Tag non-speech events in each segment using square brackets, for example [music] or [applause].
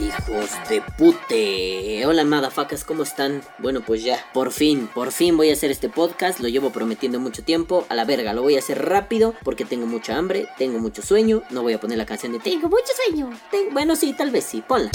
Hijos de pute. Hola, madafacas, ¿cómo están? Bueno, pues ya, por fin, por fin voy a hacer este podcast. Lo llevo prometiendo mucho tiempo. A la verga, lo voy a hacer rápido porque tengo mucha hambre, tengo mucho sueño. No voy a poner la canción de Tengo mucho sueño. Bueno, sí, tal vez sí, ponla.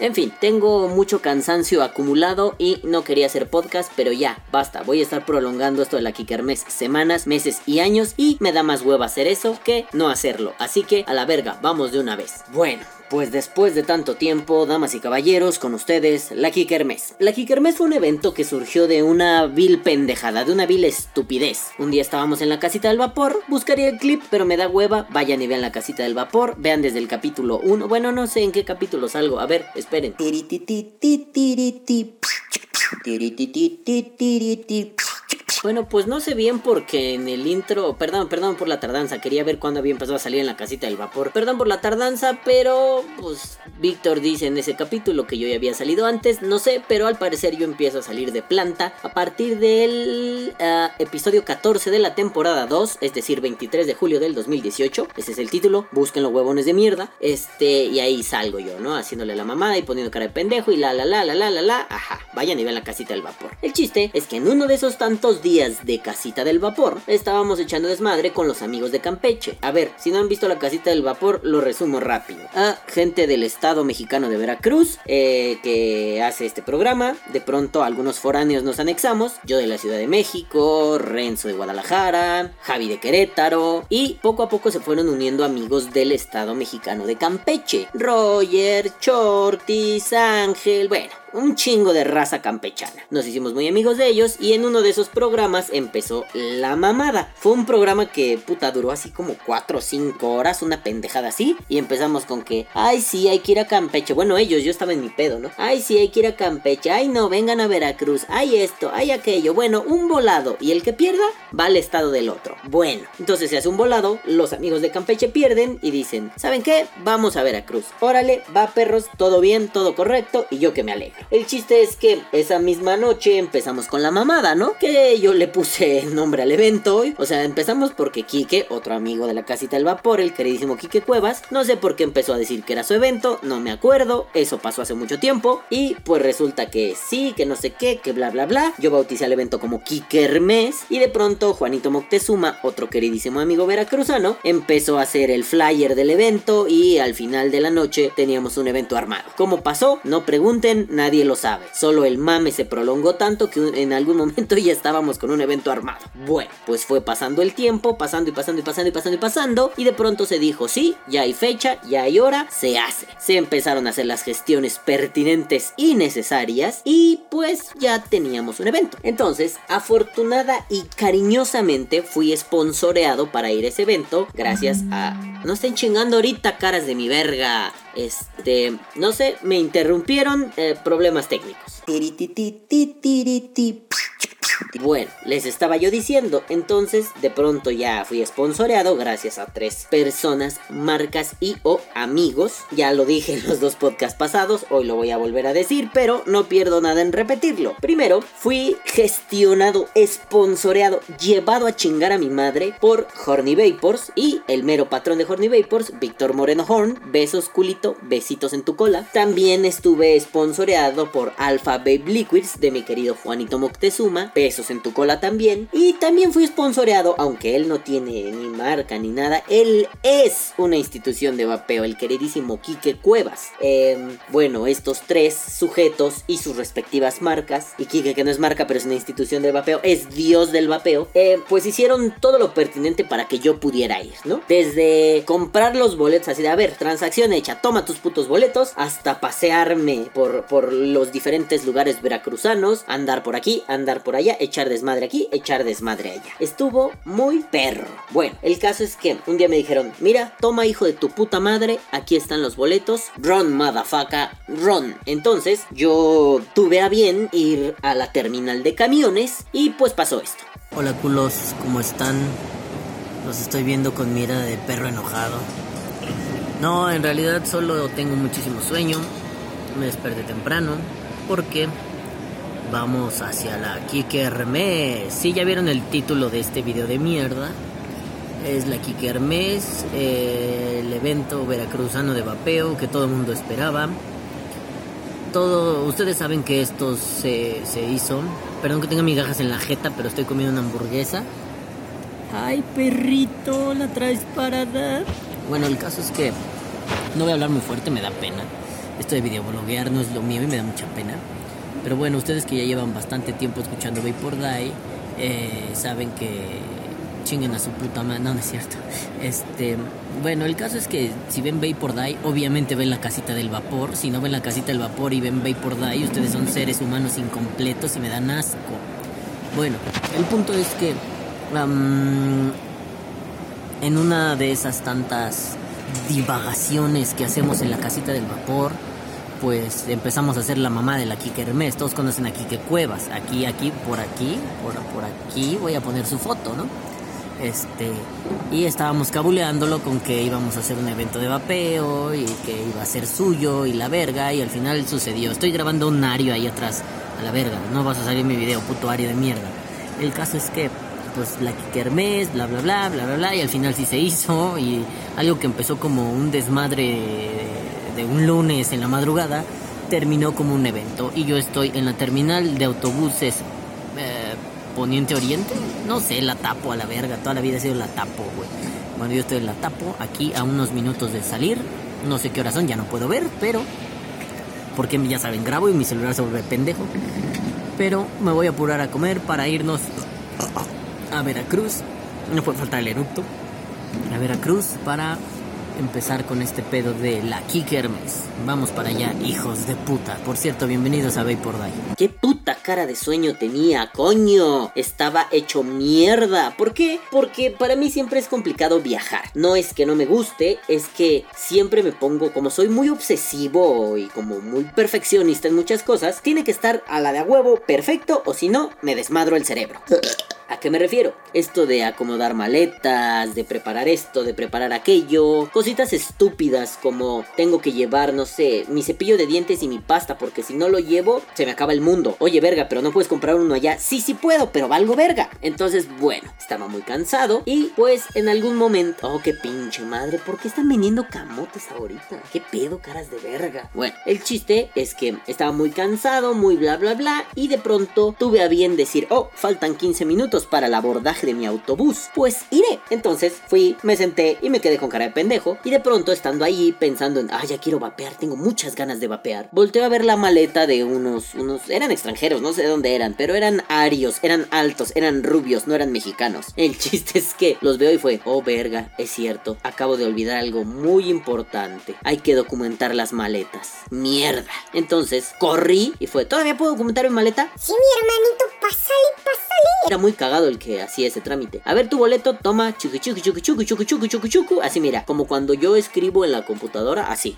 En fin, tengo mucho cansancio acumulado y no quería hacer podcast, pero ya, basta. Voy a estar prolongando esto de la Kikermes semanas, meses y años y me da más hueva hacer eso que no hacerlo. Así que a la verga, vamos de una vez. Bueno, pues después de tanto tiempo, damas y caballeros, con ustedes, la Kikermes. La Kikermes fue un evento que surgió de una vil pendejada, de una vil estupidez. Un día estábamos en la casita del vapor, buscaría el clip, pero me da hueva, vayan y vean la casita del vapor, vean desde el capítulo 1, bueno, no sé en qué capítulo salgo, a ver, esperen. Bueno, pues no sé bien porque en el intro, perdón, perdón por la tardanza, quería ver cuándo había empezado a salir en la casita del vapor. Perdón por la tardanza, pero pues Víctor dice en ese capítulo que yo ya había salido antes, no sé, pero al parecer yo empiezo a salir de planta a partir del ah, episodio 14 de la temporada 2, es decir, 23 de julio del 2018. Ese es el título, busquen los huevones de mierda. Este, y ahí salgo yo, ¿no? Haciéndole la mamada y poniendo cara de pendejo y la la la la la la la, ajá, vayan y vean la casita del vapor. El chiste es que en uno de esos tantos días de Casita del Vapor, estábamos echando desmadre con los amigos de Campeche. A ver, si no han visto la Casita del Vapor, lo resumo rápido. A gente del Estado mexicano de Veracruz eh, que hace este programa. De pronto algunos foráneos nos anexamos. Yo de la Ciudad de México, Renzo de Guadalajara, Javi de Querétaro. Y poco a poco se fueron uniendo amigos del Estado mexicano de Campeche. Roger, Chortis, Ángel, bueno un chingo de raza campechana. Nos hicimos muy amigos de ellos y en uno de esos programas empezó La Mamada. Fue un programa que puta duró así como 4 o 5 horas, una pendejada así. Y empezamos con que, ay sí, hay que ir a Campeche. Bueno, ellos, yo estaba en mi pedo, ¿no? Ay sí, hay que ir a Campeche. Ay no, vengan a Veracruz. Ay esto, ay aquello. Bueno, un volado. Y el que pierda va al estado del otro. Bueno, entonces se hace un volado, los amigos de Campeche pierden y dicen, ¿saben qué? Vamos a Veracruz. Órale, va perros, todo bien, todo correcto y yo que me alegro. El chiste es que esa misma noche empezamos con la mamada, ¿no? Que yo le puse [laughs] nombre al evento hoy. O sea, empezamos porque Quique, otro amigo de la casita del vapor, el queridísimo Quique Cuevas, no sé por qué empezó a decir que era su evento, no me acuerdo, eso pasó hace mucho tiempo. Y pues resulta que sí, que no sé qué, que bla bla bla. Yo bauticé el evento como Quique Hermes. Y de pronto Juanito Moctezuma, otro queridísimo amigo veracruzano, empezó a hacer el flyer del evento. Y al final de la noche teníamos un evento armado. ¿Cómo pasó? No pregunten, nadie nadie lo sabe. Solo el mame se prolongó tanto que en algún momento [laughs] ya estábamos con un evento armado. Bueno, pues fue pasando el tiempo, pasando y pasando y pasando y pasando y pasando. Y de pronto se dijo, sí, ya hay fecha, ya hay hora, se hace. Se empezaron a hacer las gestiones pertinentes y necesarias. Y pues ya teníamos un evento. Entonces, afortunada y cariñosamente fui sponsoreado para ir a ese evento. Gracias a... No estén chingando ahorita, caras de mi verga. Este, no sé, me interrumpieron eh, problemas técnicos. Bueno, les estaba yo diciendo, entonces de pronto ya fui sponsoreado gracias a tres personas, marcas y o amigos. Ya lo dije en los dos podcasts pasados, hoy lo voy a volver a decir, pero no pierdo nada en repetirlo. Primero, fui gestionado, sponsoreado, llevado a chingar a mi madre por Horny Vapors y el mero patrón de Horny Vapors, Víctor Moreno Horn. Besos, culito, besitos en tu cola. También estuve sponsoreado por Alpha Babe Liquids de mi querido Juanito Moctezuma besos en tu cola también. Y también fui sponsoreado, aunque él no tiene ni marca ni nada, él es una institución de vapeo, el queridísimo Quique Cuevas. Em, bueno, estos tres sujetos y sus respectivas marcas, y Quique que no es marca pero es una institución de vapeo, es dios del vapeo, em, pues hicieron todo lo pertinente para que yo pudiera ir, ¿no? Desde comprar los boletos, así de, a ver, transacción hecha, toma tus putos boletos, hasta pasearme por, por los diferentes lugares veracruzanos, andar por aquí, andar por allá, echar desmadre aquí, echar desmadre allá. Estuvo muy perro. Bueno, el caso es que un día me dijeron, mira, toma hijo de tu puta madre, aquí están los boletos, run motherfucker, run. Entonces yo tuve a bien ir a la terminal de camiones y pues pasó esto. Hola culos, ¿cómo están? Los estoy viendo con mira de perro enojado. No, en realidad solo tengo muchísimo sueño. Me desperté temprano porque vamos hacia la Kike Hermes. Si ya vieron el título de este video de mierda, Es la Kike Hermes, eh, el evento veracruzano de vapeo que todo el mundo esperaba. Todo, ustedes saben que esto se, se hizo. Perdón que tenga migajas en la jeta, pero estoy comiendo una hamburguesa. Ay, perrito, la traes para dar. Bueno, el caso es que no voy a hablar muy fuerte, me da pena. Esto de videobloguear no es lo mío y me da mucha pena. Pero bueno, ustedes que ya llevan bastante tiempo escuchando Vapor Die, eh, saben que chinguen a su puta madre. No, no es cierto. Este, bueno, el caso es que si ven Vapor Die, obviamente ven la casita del vapor. Si no ven la casita del vapor y ven Vapor Die, ustedes son seres humanos incompletos y me dan asco. Bueno, el punto es que en una de esas tantas divagaciones que hacemos en la casita del vapor, pues empezamos a hacer la mamá de la Kike Hermes. Todos conocen a Kike Cuevas. Aquí, aquí, por aquí, por, por aquí voy a poner su foto, ¿no? Este, y estábamos cabuleándolo con que íbamos a hacer un evento de vapeo y que iba a ser suyo y la verga. Y al final sucedió. Estoy grabando un ario ahí atrás, a la verga. No vas a salir mi video, puto ario de mierda. El caso es que pues la Hermes, bla bla bla, bla bla bla, y al final sí se hizo, y algo que empezó como un desmadre de un lunes en la madrugada, terminó como un evento, y yo estoy en la terminal de autobuses eh, Poniente Oriente, no sé, la tapo a la verga, toda la vida ha sido la tapo, güey. Bueno, yo estoy en la tapo, aquí a unos minutos de salir, no sé qué hora son, ya no puedo ver, pero... Porque ya saben, grabo y mi celular se vuelve pendejo. Pero me voy a apurar a comer para irnos a Veracruz. No puede faltar el eructo. A Veracruz para empezar con este pedo de la Kike Hermes. Vamos para allá, hijos de puta. Por cierto, bienvenidos a Vapor Die. ¿Qué puta cara de sueño tenía, coño? Estaba hecho mierda. ¿Por qué? Porque para mí siempre es complicado viajar. No es que no me guste, es que siempre me pongo, como soy muy obsesivo y como muy perfeccionista en muchas cosas, tiene que estar a la de a huevo perfecto o si no, me desmadro el cerebro. ¿A qué me refiero? Esto de acomodar maletas, de preparar esto, de preparar aquello, cositas estúpidas como tengo que llevar, no sé, mi cepillo de dientes y mi pasta porque si no lo llevo se me acaba el mundo. Oye, verga, pero no puedes comprar uno allá. Sí, sí puedo, pero valgo verga. Entonces, bueno, estaba muy cansado y pues en algún momento, oh, qué pinche madre, ¿por qué están vendiendo camotes ahorita? ¿Qué pedo, caras de verga? Bueno, el chiste es que estaba muy cansado, muy bla bla bla y de pronto tuve a bien decir, oh, faltan 15 minutos para el abordaje de mi autobús. Pues iré. Entonces fui, me senté y me quedé con cara de pendejo. Y de pronto, estando ahí pensando en, ah, ya quiero vapear, tengo muchas ganas de vapear, volteo a ver la maleta de unos, unos, eran extranjeros, no sé de dónde eran, pero eran arios, eran altos, eran rubios, no eran mexicanos. El [laughs] chiste es que los veo y fue, oh, verga, es cierto, acabo de olvidar algo muy importante. Hay que documentar las maletas. Mierda. Entonces corrí y fue, ¿todavía puedo documentar mi maleta? Sí, mi hermanito, pásale, pásale. Era muy cagado el que hacía ese trámite. A ver tu boleto, toma. Así mira, como cuando yo escribo en la computadora, así.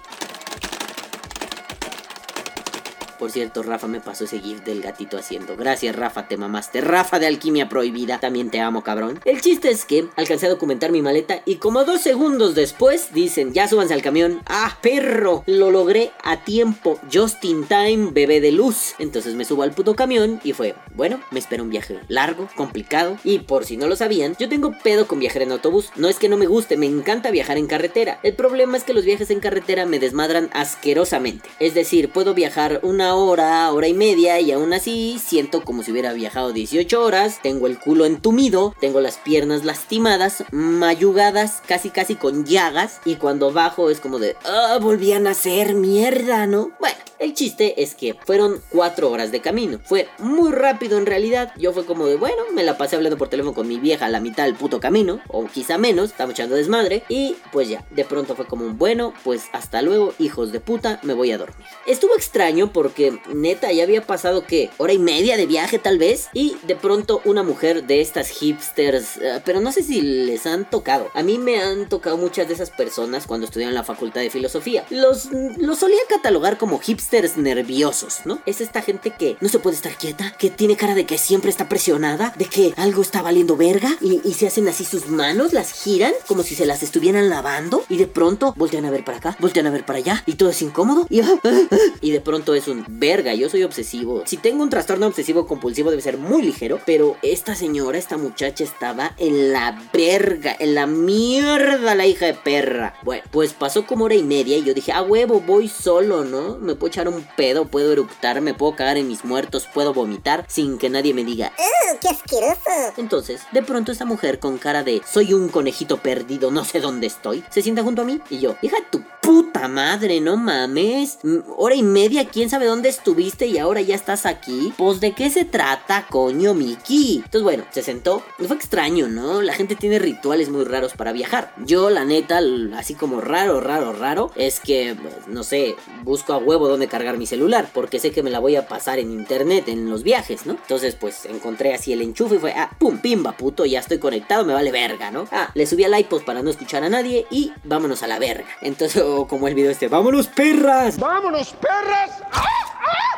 Por cierto, Rafa me pasó ese gif del gatito haciendo. Gracias, Rafa, te mamaste. Rafa de Alquimia Prohibida, también te amo, cabrón. El chiste es que alcancé a documentar mi maleta y como dos segundos después dicen, ya súbanse al camión. ¡Ah, perro! Lo logré a tiempo. Just in time, bebé de luz. Entonces me subo al puto camión y fue, bueno, me espera un viaje largo, complicado. Y por si no lo sabían, yo tengo pedo con viajar en autobús. No es que no me guste, me encanta viajar en carretera. El problema es que los viajes en carretera me desmadran asquerosamente. Es decir, puedo viajar una hora, hora y media y aún así siento como si hubiera viajado 18 horas, tengo el culo entumido, tengo las piernas lastimadas, mayugadas, casi casi con llagas y cuando bajo es como de, ah, volvían a ser mierda, ¿no? Bueno. El chiste es que fueron cuatro horas de camino. Fue muy rápido en realidad. Yo fue como de, bueno, me la pasé hablando por teléfono con mi vieja a la mitad del puto camino. O quizá menos, estaba echando desmadre. Y pues ya, de pronto fue como un, bueno, pues hasta luego, hijos de puta, me voy a dormir. Estuvo extraño porque neta ya había pasado que hora y media de viaje tal vez. Y de pronto una mujer de estas hipsters, eh, pero no sé si les han tocado. A mí me han tocado muchas de esas personas cuando estudié en la facultad de filosofía. Los, los solía catalogar como hipsters hipsters nerviosos, ¿no? Es esta gente que no se puede estar quieta, que tiene cara de que siempre está presionada, de que algo está valiendo verga y, se hacen así sus manos, las giran como si se las estuvieran lavando y de pronto voltean a ver para acá, voltean a ver para allá y todo es incómodo y, [laughs] y de pronto es un verga, yo soy obsesivo. Si tengo un trastorno obsesivo compulsivo debe ser muy ligero, pero esta señora, esta muchacha estaba en la verga, en la mierda la hija de perra. Bueno, pues pasó como hora y media y yo dije, a huevo, voy solo, ¿no? Me puedo echar un pedo, puedo eructar, me puedo cagar en mis muertos, puedo vomitar sin que nadie me diga, ¡Uh, qué asqueroso! entonces, de pronto esta mujer con cara de soy un conejito perdido, no sé dónde estoy, se sienta junto a mí y yo, hija tu puta madre, no mames. Hora y media, quién sabe dónde estuviste y ahora ya estás aquí. Pues de qué se trata, coño, Miki. Entonces, bueno, se sentó. Fue extraño, ¿no? La gente tiene rituales muy raros para viajar. Yo, la neta, así como raro, raro, raro, es que, pues, no sé, busco a huevo dónde cargar mi celular, porque sé que me la voy a pasar en internet en los viajes, ¿no? Entonces, pues encontré así el enchufe y fue, ah, pum, pimba, puto, ya estoy conectado, me vale verga, ¿no? Ah, le subí al iPod para no escuchar a nadie y vámonos a la verga. Entonces, [laughs] o como el video este, vámonos perras. ¡Vámonos, perras!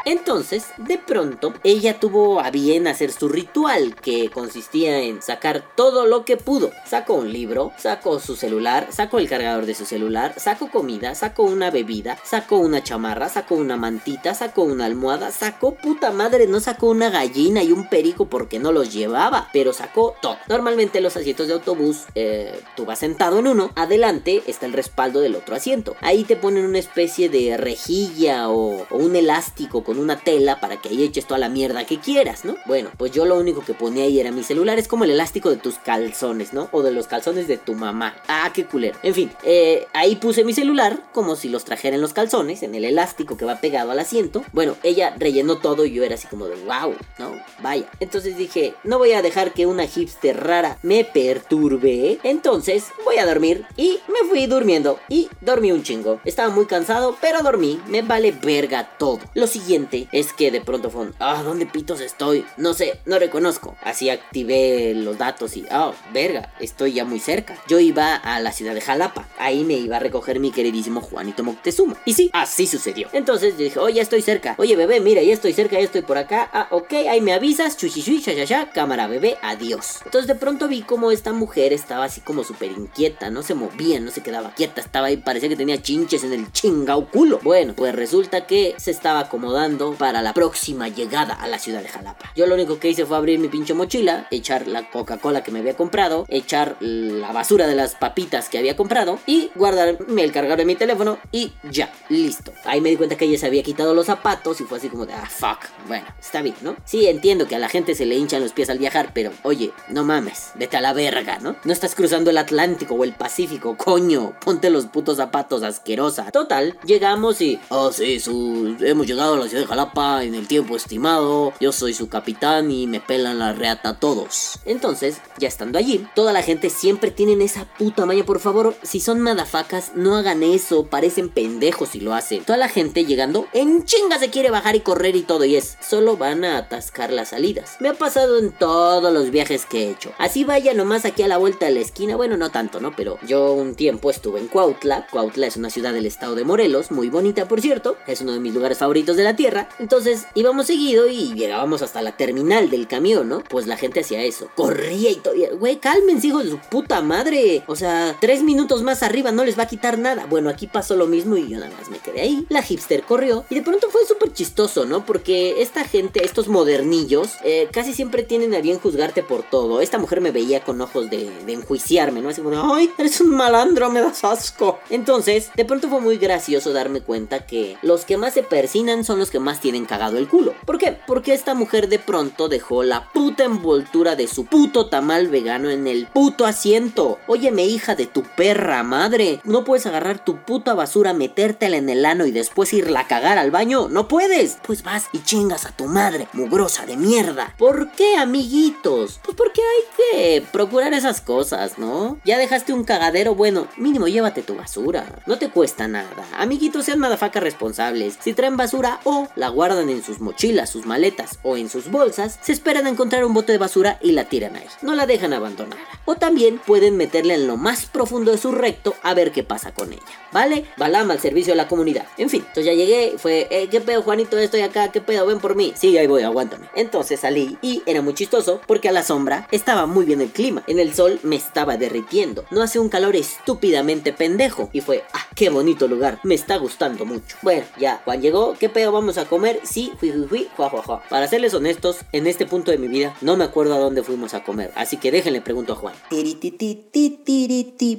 Entonces, de pronto, ella tuvo a bien hacer su ritual, que consistía en sacar todo lo que pudo. Sacó un libro, sacó su celular, sacó el cargador de su celular, sacó comida, sacó una bebida, sacó una chamarra, sacó una mantita, sacó una almohada, sacó puta madre, no sacó una gallina y un perico porque no los llevaba, pero sacó todo. Normalmente los asientos de autobús, eh, tú vas sentado en uno, adelante está el respaldo del otro asiento. Ahí te ponen una especie de rejilla o, o un elástico con una tela para que ahí eches toda la mierda que quieras, ¿no? Bueno, pues yo lo único que ponía ahí era mi celular, es como el elástico de tus calzones, ¿no? O de los calzones de tu mamá. Ah, qué culero. En fin, eh, ahí puse mi celular como si los trajera en los calzones, en el elástico que va pegado al asiento. Bueno, ella rellenó todo y yo era así como de wow, ¿no? Vaya. Entonces dije, no voy a dejar que una hipster rara me perturbe. Entonces voy a dormir y me fui durmiendo y dormí un chingo. Estaba muy cansado, pero dormí. Me vale verga todo. Lo siguiente es que de pronto fue ah, ¿dónde pitos estoy? No sé, no reconozco. Así activé los datos y, ah, verga, estoy ya muy cerca. Yo iba a la ciudad de Jalapa. Ahí me iba a recoger mi queridísimo Juanito Moctezuma. Y sí, así sucedió. Entonces dije, oh, ya estoy cerca. Oye, bebé, mira, ya estoy cerca, ya estoy por acá. Ah, ok, ahí me avisas. Ya, ya. Cámara, bebé, adiós. Entonces de pronto vi como esta mujer estaba así como súper inquieta. No se movía, no se quedaba quieta. Estaba ahí, parecía que tenía chinches en el chingao culo. Bueno, pues resulta que se estaba acomodando para la próxima llegada a la ciudad de Jalapa. Yo lo único que hice fue abrir mi pinche mochila, echar la Coca-Cola que me había comprado, echar la basura de las papitas que había comprado y guardarme el cargador de mi teléfono y ya, listo. Ahí me di cuenta que ella se había quitado los zapatos y fue así como de, ah, fuck. Bueno, está bien, ¿no? Sí, entiendo que a la gente se le hinchan los pies al viajar, pero oye, no mames, vete a la verga, ¿no? No estás cruzando el Atlántico o el Pacífico, coño, ponte los putos zapatos, asquerosa. Total, llegamos y, oh sí, hemos llegado a la ciudad de Jalapa en el tiempo estimado, yo soy su capitán y me pelan la reata todos. Entonces, ya estando allí, toda la gente siempre tienen esa puta maña, por favor, si son madafacas, no hagan eso, parecen pendejos si lo hacen. Toda la gente llegando en chinga se quiere bajar y correr y todo, y es, solo van a atascar las salidas. Me ha pasado en todos los viajes que he hecho. Así vaya nomás aquí a la vuelta de la esquina, bueno, no tanto, ¿no? Pero yo un tiempo estuve en Cuautla. Cuautla es una ciudad del estado de Morelos, muy bonita por cierto, es uno de mis lugares favoritos de la tierra. Entonces íbamos seguido y llegábamos hasta la terminal del camión, ¿no? Pues la gente hacía eso, corría y y- Güey, cálmense, hijos de su puta madre. O sea, tres minutos más arriba no les va a quitar nada. Bueno, aquí pasó lo mismo y yo nada más me quedé ahí. La hipster corrió y de pronto fue súper chistoso, ¿no? Porque esta gente, estos modernillos, eh, casi siempre tienen a bien juzgarte por todo. Esta mujer me veía con ojos de, de enjuiciarme, ¿no? Así como, ay, eres un malandro, me das asco. Entonces, de pronto fue muy gracioso darme cuenta que los que más se persinan son los que más tienen cagado el culo. ¿Por qué? Porque esta mujer de pronto dejó la puta envoltura de su puto tamal vegano en el puto asiento. Óyeme, hija de tu perra madre, ¿no puedes agarrar tu puta basura, metértela en el ano y después irla a cagar al baño? ¡No puedes! Pues vas y chingas a tu madre, mugrosa de mierda. ¿Por qué, amiguitos? Pues porque hay que procurar esas cosas, ¿no? Ya dejaste un cagadero, bueno, mínimo llévate tu basura. No te cuesta nada. Amiguitos, sean madafacas responsables. Si traen basura, oh, la guardan en sus mochilas, sus maletas o en sus bolsas, se esperan a encontrar un bote de basura y la tiran ahí. No la dejan abandonada. O también pueden meterla en lo más profundo de su recto a ver qué pasa con ella. ¿Vale? Balama al servicio de la comunidad. En fin, entonces ya llegué, fue, eh, ¿qué pedo, Juanito? Estoy acá, ¿qué pedo? Ven por mí. Sí, ahí voy, aguántame. Entonces salí y era muy chistoso porque a la sombra estaba muy bien el clima. En el sol me estaba derritiendo. No hace un calor estúpidamente pendejo. Y fue, ah, qué bonito lugar. Me está gustando mucho. Bueno, ya, Juan llegó, ¿qué pedo vamos a comer? Sí, fui, fui, fui, jua, jua, jua. Para serles honestos, en este punto de mi vida no me acuerdo a dónde fuimos a comer. Así que déjenle pregunto a Juan.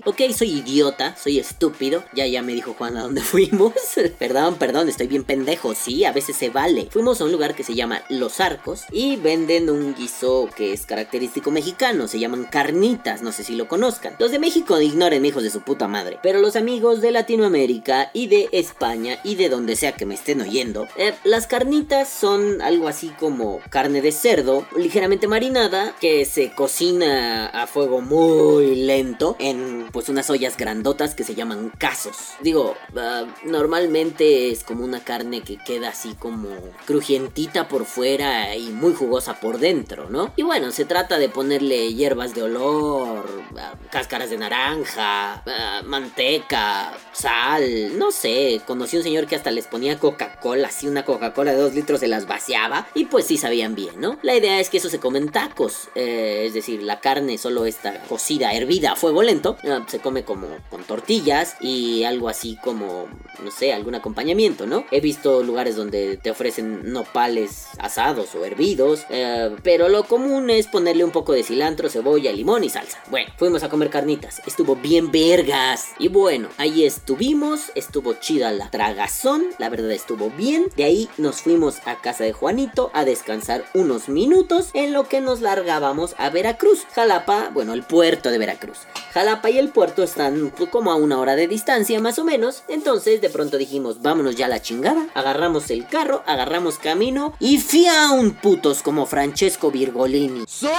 Ok, soy idiota, soy estúpido. Ya, ya me dijo Juan a dónde [laughs] fuimos. perdón, perdón, estoy bien pendejo. Sí, a veces se vale. Fuimos a un lugar que se llama Los Arcos y venden un guiso que es característico mexicano. Se llaman carnitas, no sé si lo conozcan. Los de México ignoren, hijos de su puta madre. Pero los amigos de Latinoamérica y de España y de donde sea que me estén oyendo, eh, las carnitas son algo así como carne de cerdo, ligeramente marinada, que se cocina a fuego muy lento en pues unas ollas grandotas que se llaman casos. Digo, ah, normalmente es como una carne que queda así como crujientita por fuera y muy jugosa por dentro, ¿no? Y bueno, se trata de ponerle hierbas de olor, ah, cáscaras de naranja, ah, manteca, sal, no sé. Conocí un señor que hasta les ponía Coca-Cola, así una Coca-Cola de 2 litros se las vaciaba y pues sí sabían bien, ¿no? La idea es que eso se comen tacos, eh, es decir, la carne solo está cocida, hervida a fuego lento, se come como con tortillas y algo así como, no sé, algún acompañamiento, ¿no? He visto lugares donde te ofrecen nopales asados o hervidos, eh, pero lo común es ponerle un poco de cilantro, cebolla, limón y salsa. Bueno, fuimos a comer carnitas, estuvo bien vergas. Y bueno, ahí estuvimos, estuvo chida la tragazón, la verdad estuvo bien. De ahí nos fuimos a casa de Juanito a descansar unos minutos en lo que nos largábamos a Veracruz. Jalapa, bueno, el puerto de Veracruz. Jalapa y el puerto están como a una hora de distancia más o menos. Entonces de pronto dijimos, vámonos ya a la chingada. Agarramos el carro, agarramos camino y fiaun putos como Francesco Virgolini. Soy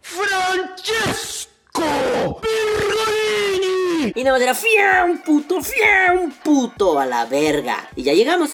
Francesco Virgolini. Y nada más era fiaun puto, fiaun puto a la verga. Y ya llegamos.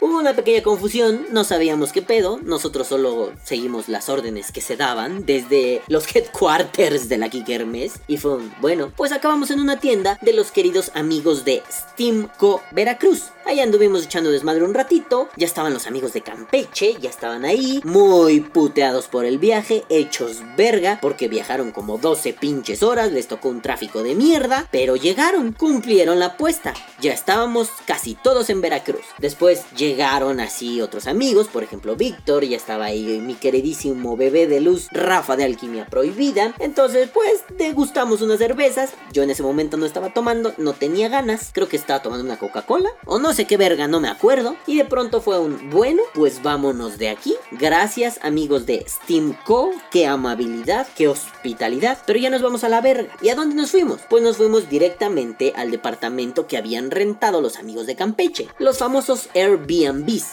Hubo una pequeña confusión, no sabíamos qué pedo, nosotros solo seguimos las órdenes que se daban desde los [laughs] headquarters de la Kikermes y fue un, bueno, pues acabamos en una tienda de los queridos amigos de Steamco Veracruz. Ahí anduvimos echando desmadre un ratito, ya estaban los amigos de Campeche, ya estaban ahí, muy puteados por el viaje, hechos verga, porque viajaron como 12 pinches horas, les tocó un tráfico de mierda, pero llegaron, cumplieron la apuesta, ya estábamos casi todos en Veracruz. Después llegaron así otros amigos, por ejemplo Víctor, ya estaba ahí mi queridísimo bebé de luz, Rafa de Alquimia Prohibida, entonces pues degustamos unas cervezas, yo en ese momento no estaba tomando, no tenía ganas, creo que estaba tomando una Coca-Cola, o no sé qué verga, no me acuerdo. Y de pronto fue un, bueno, pues vámonos de aquí. Gracias amigos de Steam Co. Qué amabilidad, qué hospitalidad. Pero ya nos vamos a la verga. ¿Y a dónde nos fuimos? Pues nos fuimos directamente al departamento que habían rentado los amigos de Campeche. Los famosos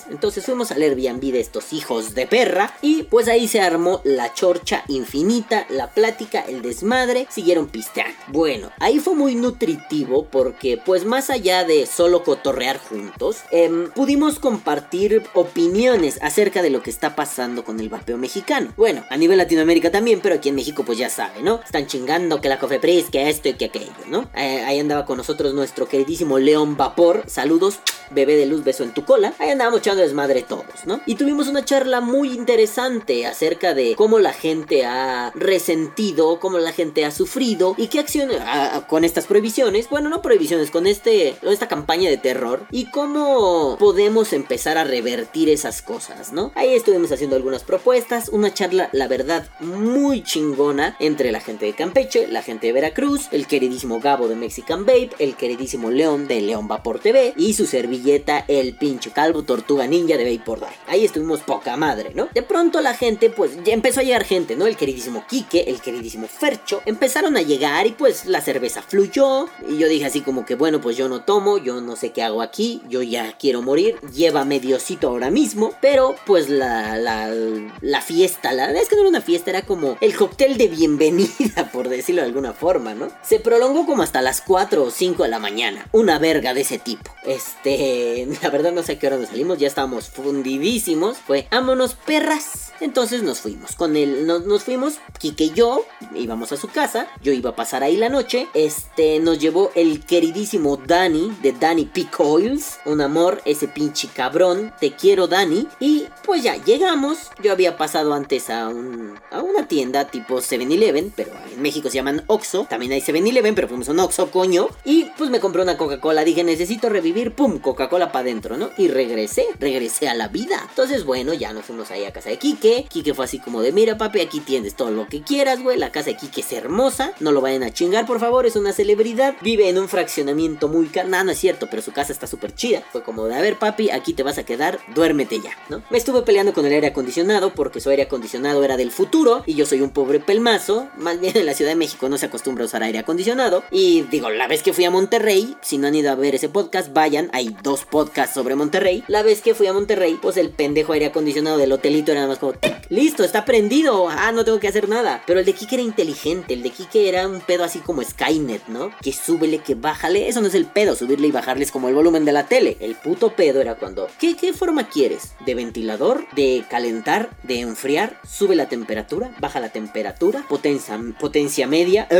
Entonces fuimos al Airbnb de estos hijos de perra. Y pues ahí se armó la chorcha infinita, la plática, el desmadre. Siguieron pisteando. Bueno, ahí fue muy nutritivo porque pues más allá de solo cotorrear juntos, em, pudimos compartir opiniones acerca de lo que está pasando con el vapeo mexicano. Bueno, a nivel Latinoamérica también, pero aquí en México pues ya sabe, ¿no? Están chingando que la Cofepris, que esto y que aquello, ¿no? Eh, ahí andaba con nosotros nuestro queridísimo León Vapor. Saludos, bebé de luz, beso en tu cola. Ahí andábamos echando desmadre todos, ¿no? Y tuvimos una charla muy interesante acerca de cómo la gente ha resentido, cómo la gente ha sufrido y qué acciones con estas prohibiciones, bueno, no prohibiciones, con este, esta campaña de terror y cómo podemos empezar a revertir esas cosas, ¿no? Ahí estuvimos haciendo algunas propuestas, una charla, la verdad, muy chingona entre la gente de Campeche, la gente de Veracruz, el queridísimo Gabo de Mexican Babe, el queridísimo León de León Vapor TV y su servilleta, el pinche calvo Tortuga Ninja de Vapor Day. Ahí estuvimos poca madre, ¿no? De pronto la gente, pues ya empezó a llegar gente, ¿no? El queridísimo Quique, el queridísimo Fercho, empezaron a llegar y pues la cerveza fluyó. Y yo dije así como que, bueno, pues yo no tomo, yo no sé qué hago aquí, yo ya quiero morir, lleva mediocito ahora mismo. Pero pues la, la, fiesta, la verdad es que no era una fiesta, era como el cóctel de bienvenida, [laughs] por decirlo de alguna forma, ¿no? Se prolongó como hasta las 4 o 5 de la mañana. Una verga de ese tipo. Este, [laughs] la verdad no sé qué hora nos salimos, ya estábamos fundidísimos. Fue, vámonos perras. Entonces nos fuimos. Con él nos, nos fuimos, Kike y yo íbamos a su casa. Yo iba a pasar ahí la noche. Este, nos llevó el queridísimo Danny de Danny Peak Oils. Un amor, ese pinche cabrón. Te quiero, Danny. Y pues ya llegamos. Yo había pasado antes a, un, a una tienda tipo 7-Eleven, pero en México se llaman Oxxo. También hay 7-Eleven, pero fuimos a un Oxxo, coño. Y pues me compré una Coca-Cola. Dije, necesito revivir, pum, Coca-Cola para adentro, ¿no? Y regresé, regresé a la vida. Entonces, bueno, ya nos fuimos ahí a casa de Kike. Kike fue así como de, mira, papi, aquí tienes todo lo que quieras, güey. La casa de Kike es hermosa. No lo vayan a chingar, por favor. Es una celebridad. Vive en un fraccionamiento muy caro. No es cierto, pero su casa está súper chida. Fue como de, a ver, papi, aquí te vas a quedar. Duérmete ya, ¿no? Me estuve peleando con el aire acondicionado porque su aire acondicionado era del futuro y yo soy un pobre pelmazo. Más bien en la Ciudad de México no se acostumbra a usar aire acondicionado. Y digo, la vez que fui a Monterrey, si no han ido a ver ese podcast, vayan. Hay dos podcasts sobre Monterrey. La vez que fui a Monterrey, pues el pendejo aire acondicionado del hotelito era nada más como, listo, está prendido. Ah, no tengo que hacer nada. Pero el de Kike era inteligente. El de Kike era un pedo así como Skynet, ¿no? Que súbele, que bájale. Eso no es el pedo, subirle y bajarles como el volumen de la tele. El puto pedo era cuando, ¿qué, qué forma quieres? ¿De ventilador? ¿De calentar? ¿De enfriar? Sube la temperatura, baja la temperatura, potencia, potencia media. [laughs]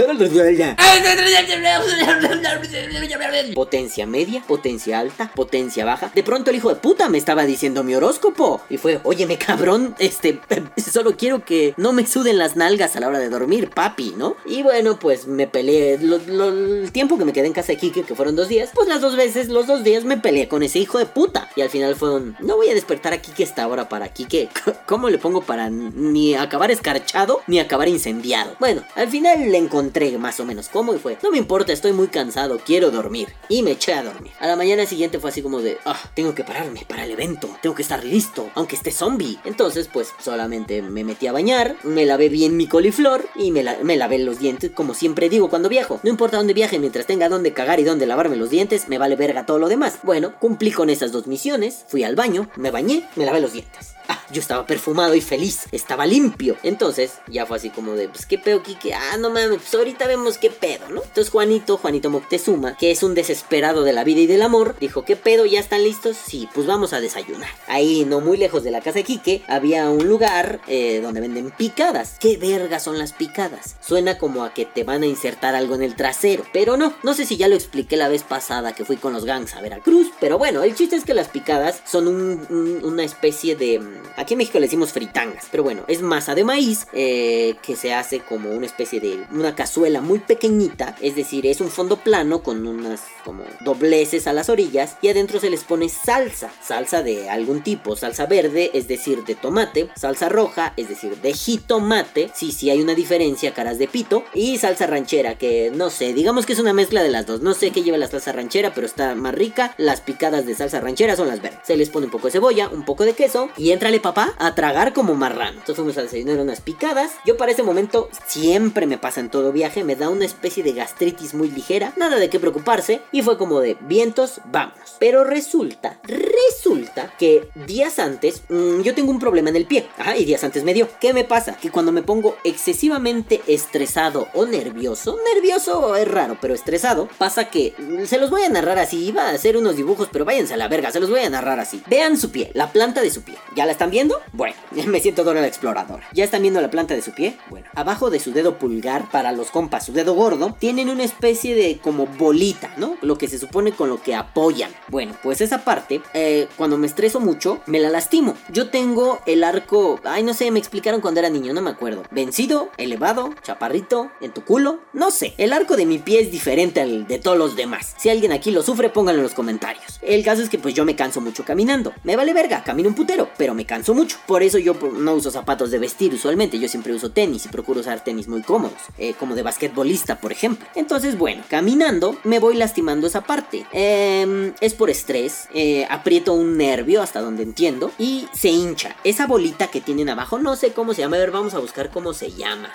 Potencia media, potencia alta, potencia baja. De pronto el hijo de puta me estaba diciendo mi horóscopo. Y fue, óyeme cabrón, este, [laughs] solo quiero que no me suden las nalgas a la hora de dormir, papi, ¿no? Y bueno, pues me peleé. El tiempo que me quedé en casa de Kike, que fueron dos días, pues las dos veces, los dos días me peleé con ese hijo de puta. Y al final fue un, no voy a despertar a Kike esta hora para Kike. [laughs] ¿Cómo le pongo para ni acabar escarchado ni acabar incendiado? Bueno, al final le encontré más o menos cómo y fue, no me importa, estoy muy cansado, quiero dormir. Y me eché a dormir. A la mañana siguiente fue así como de, ah, tengo que pararme para el evento, tengo que estar listo, aunque esté zombie. Entonces, pues solamente me metí a bañar, me lavé bien mi coliflor y me, me lavé los dientes, como siempre digo cuando viajo. No importa dónde viaje, mientras tenga dónde cagar y dónde lavarme los dientes, me vale verga todo lo demás. Bueno, cumplí con esas dos misiones, fui al baño, me bañé, me lavé los dientes. Yo estaba perfumado y feliz, estaba limpio. Entonces, ya fue así como de, pues qué pedo, Kike. Ah, no mames, pues ahorita vemos qué pedo, ¿no? Entonces, Juanito, Juanito Moctezuma, que es un desesperado de la vida y del amor, dijo, ¿qué pedo? ¿Ya están listos? Sí, pues vamos a desayunar. Ahí, no muy lejos de la casa de Kike, había un lugar eh, donde venden picadas. ¿Qué verga son las picadas? Suena como a que te van a insertar algo en el trasero, pero no, no sé si ya lo expliqué la vez pasada que fui con los gangs a Veracruz, pero bueno, el chiste es que las picadas son un, un, una especie de Aquí en México le decimos fritangas, pero bueno, es masa de maíz eh, que se hace como una especie de una cazuela muy pequeñita, es decir, es un fondo plano con unas como dobleces a las orillas y adentro se les pone salsa, salsa de algún tipo, salsa verde, es decir, de tomate, salsa roja, es decir, de jitomate, sí, sí hay una diferencia, caras de pito, y salsa ranchera, que no sé, digamos que es una mezcla de las dos, no sé qué lleva la salsa ranchera, pero está más rica, las picadas de salsa ranchera son las verdes, se les pone un poco de cebolla, un poco de queso y entrale papá a tragar como marrano. Entonces fuimos a desayunar unas picadas, yo para ese momento siempre me pasa en todo viaje, me da una especie de gastritis muy ligera, nada de qué preocuparse, y fue como de vientos, vámonos. Pero resulta, resulta que días antes mmm, yo tengo un problema en el pie. Ajá, y días antes me dio. ¿Qué me pasa? Que cuando me pongo excesivamente estresado o nervioso, nervioso es raro, pero estresado, pasa que se los voy a narrar así. Iba a hacer unos dibujos, pero váyanse a la verga, se los voy a narrar así. Vean su pie, la planta de su pie. ¿Ya la están viendo? Bueno, [laughs] me siento Dora la exploradora. ¿Ya están viendo la planta de su pie? Bueno, abajo de su dedo pulgar, para los compas, su dedo gordo, tienen una especie de como bolita, ¿no? Lo que se supone con lo que apoyan. Bueno, pues esa parte, eh, cuando me estreso mucho, me la lastimo. Yo tengo el arco, ay, no sé, me explicaron cuando era niño, no me acuerdo. Vencido, elevado, chaparrito, en tu culo, no sé. El arco de mi pie es diferente al de todos los demás. Si alguien aquí lo sufre, pónganlo en los comentarios. El caso es que pues yo me canso mucho caminando. Me vale verga, camino un putero, pero me canso canso mucho. Por eso yo no uso zapatos de vestir usualmente. Yo siempre uso tenis y procuro usar tenis muy cómodos. eh, como de basquetbolista, por ejemplo. Entonces, bueno, caminando me voy lastimando esa parte. Em, es por estrés. eh, aprieto un nervio hasta donde entiendo. Y se hincha. Esa bolita que tienen abajo, no sé cómo se llama. A ver, vamos a buscar cómo se llama.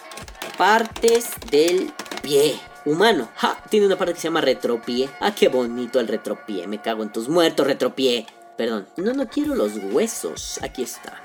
Partes del pie humano. Ja, tiene una parte que se llama retropié. Ah, qué bonito el retropié. Me cago en tus muertos, retropié. Perdón. No, no quiero los huesos. Aquí está.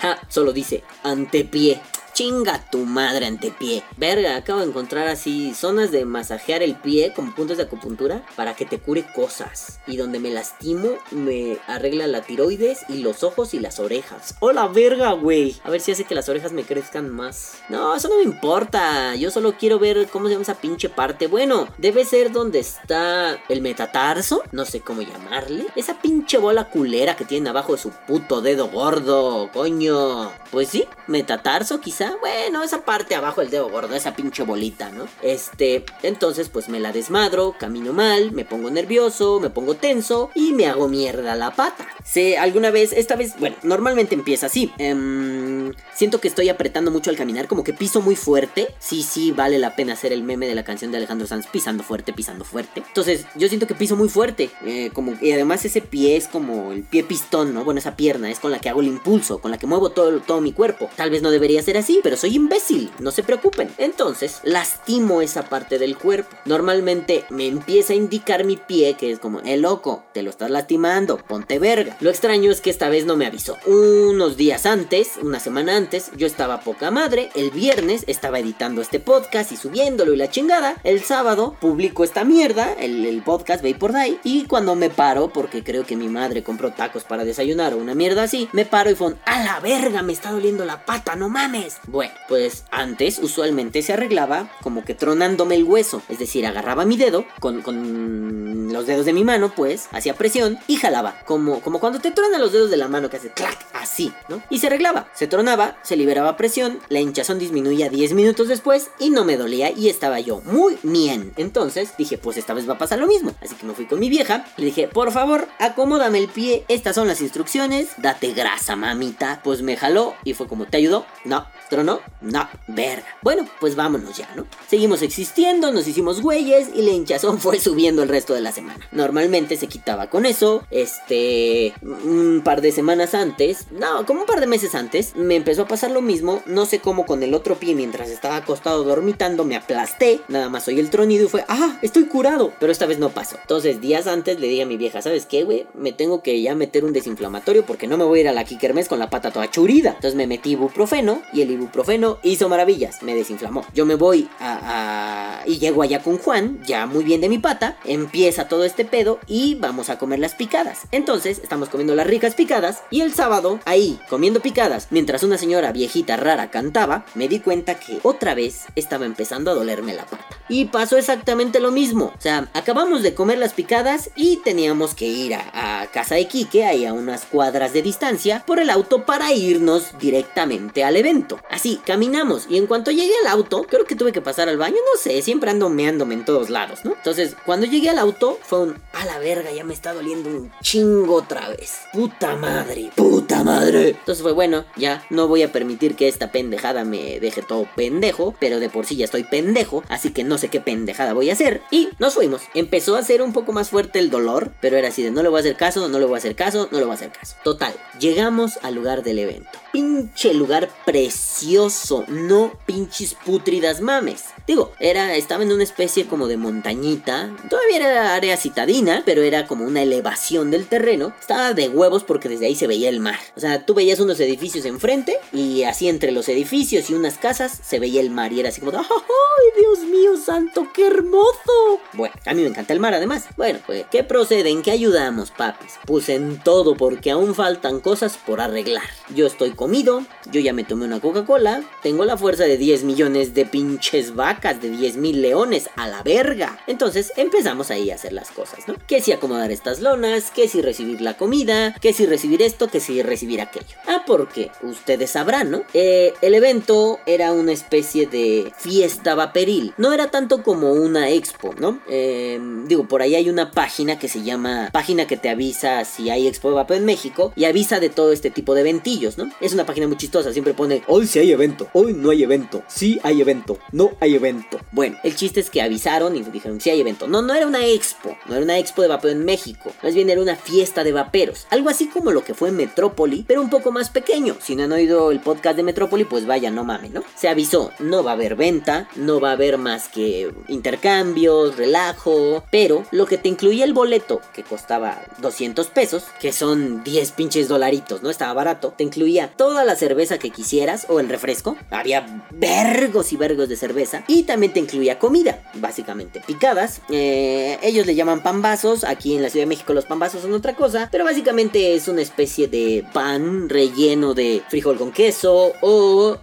Ja, solo dice antepié. Chinga tu madre antepié. Verga, acabo de encontrar así zonas de masajear el pie como puntos de acupuntura para que te cure cosas. Y donde me lastimo, me arregla la tiroides y los ojos y las orejas. ¡Hola, verga, güey! A ver si hace que las orejas me crezcan más. No, eso no me importa. Yo solo quiero ver cómo se llama esa pinche parte. Bueno, debe ser donde está el metatarso. No sé cómo llamarle. Esa pinche bola culera que tiene abajo de su puto dedo gordo. Coño. Pues sí, metatarso quizá. Bueno, esa parte abajo del dedo gordo, esa pinche bolita, ¿no? Este, entonces pues me la desmadro, camino mal, me pongo nervioso, me pongo tenso y me hago mierda la pata. Sé, alguna vez, esta vez, bueno, normalmente empieza así. Em, siento que estoy apretando mucho al caminar, como que piso muy fuerte. Sí, sí, vale la pena hacer el meme de la canción de Alejandro Sanz, pisando fuerte, pisando fuerte. Entonces, yo siento que piso muy fuerte. eh, como, y además ese pie es como el pie pistón, ¿no? Bueno, esa pierna es con la que hago el impulso, con la que muevo todo, todo mi cuerpo. Tal vez no debería ser así, pero soy imbécil, no se preocupen. Entonces, lastimo esa parte del cuerpo. Normalmente me empieza a indicar mi pie, que es como, eh, loco, te lo estás lastimando, ponte verga. Lo extraño es que esta vez no me avisó. Unos días antes, una semana antes, yo estaba poca madre. El viernes estaba editando este podcast y subiéndolo y la chingada. El sábado publico esta mierda, el, el podcast Vapor Die. Y cuando me paro, porque creo que mi madre compró tacos para desayunar o una mierda así, me paro y fue a la verga, me está doliendo la pata, no mames. Bueno, pues antes usualmente se arreglaba como que tronándome el hueso. Es decir, agarraba mi dedo con, con los dedos de mi mano, pues, hacía presión y jalaba. Como, como cuando te tronan los dedos de la mano que hace clac, así, ¿no? Y se arreglaba. Se tronaba, se liberaba presión, la hinchazón disminuía 10 minutos después y no me dolía y estaba yo muy bien. Entonces dije, pues esta vez va a pasar lo mismo. Así que me fui con mi vieja, le dije, por favor, acomódame el pie, estas son las instrucciones, date grasa, mamita. Pues me jaló y fue como, ¿te ayudó? No. ¿Tronó? No. Verga. Bueno, pues vámonos ya, ¿no? Seguimos existiendo, nos hicimos güeyes y la hinchazón [laughs] fue subiendo el resto de la semana. Normalmente se quitaba con eso. Este. Un par de semanas antes. No, como un par de meses antes. Me empezó a pasar lo mismo. No sé cómo con el otro pie mientras estaba acostado dormitando. Me aplasté. Nada más oí el tronido y fue. ¡Ah! Estoy curado. Pero esta vez no pasó. Entonces, días antes le dije a mi vieja: ¿Sabes qué, güey? Me tengo que ya meter un desinflamatorio porque no me voy a ir a la Kikermes con la pata toda churida. Entonces me metí ibuprofeno y el ibuprofeno hizo maravillas. Me desinflamó. Yo me voy a, a- y llego allá con Juan, ya muy bien de mi pata. Empieza todo este pedo y vamos a comer las picadas. Entonces estamos comiendo las ricas picadas y el sábado ahí comiendo picadas mientras una señora viejita rara cantaba, me di cuenta que otra vez estaba empezando a dolerme la pata. Y pasó exactamente lo mismo. O sea, acabamos de comer las picadas y teníamos que ir a, casa de Quique, ahí a unas cuadras de distancia, por el auto para irnos directamente al evento. Así, caminamos y en cuanto llegué al auto, creo que tuve que pasar al baño, no sé, siempre ando meándome en todos lados, ¿no? Entonces, cuando llegué al auto, fue un, a la verga, ya me está doliendo un chingo otra vez. Puta madre, puta madre. Entonces fue bueno, ya no voy a permitir que esta pendejada me deje todo pendejo, pero de por sí ya estoy pendejo, así que no qué pendejada voy a hacer. Y nos fuimos. Empezó a ser un poco más fuerte el dolor, pero era así de no le voy a hacer caso, no le voy a hacer caso, no le voy a hacer caso. Total, llegamos al lugar del evento. Pinche lugar precioso, no pinches putridas mames. Digo, era, estaba en una especie como de montañita. Todavía era área citadina, pero era como una elevación del terreno. Estaba de huevos porque desde ahí se veía el mar. O sea, tú veías unos edificios enfrente y así entre los edificios y unas casas se veía el mar y era así como, ¡ay, Dios mío santo, qué hermoso! Bueno, a mí me encanta el mar además. Bueno, pues, ¿qué procede? ¿En qué ayudamos, papis? Pues en todo porque aún faltan cosas por arreglar. Yo estoy comido, yo ya me tomé una Coca-Cola, tengo la fuerza de 10 millones de pinches vacas, de 10 mil leones, a la verga. Entonces empezamos ahí a hacer las cosas, ¿no? Que si acomodar estas lonas, que si recibir la comida, que si recibir esto, que si recibir aquello. Ah, porque ustedes sabrán, ¿no? Eh, el evento era una especie de fiesta vaporil. No era tanto como una expo, ¿no? Eh, digo, por ahí hay una página que se llama página que te avisa si hay expo de vapor en México y avisa de todo este tipo de eventillos, ¿no? Es una página muy chistosa, siempre pone hoy sí hay evento, hoy no hay evento, sí hay evento, no hay evento. Bueno, el chiste es que avisaron y dijeron sí hay evento. No, no era una expo, no era una expo de vapor en México, más bien era una fiesta de vaperos, algo así como lo que fue en Metrópoli, pero un poco más pequeño. Si no han oído el podcast de Metrópoli, pues vaya, no mames, ¿no? Se avisó, no va a haber venta, no va a haber más que intercambios, relajo, pero lo que te incluía el boleto, que costaba 200 pesos, que son 10 pinches dolaritos, ¿no? Estaba barato, te incluía toda la cerveza que quisieras o el refresco, había vergos y vergos de cerveza, y también te incluía comida, básicamente picadas. Eh, ellos le llaman pambazos, aquí en la Ciudad de México los pambazos son otra cosa, pero básicamente es una especie de pan relleno de frijol con queso o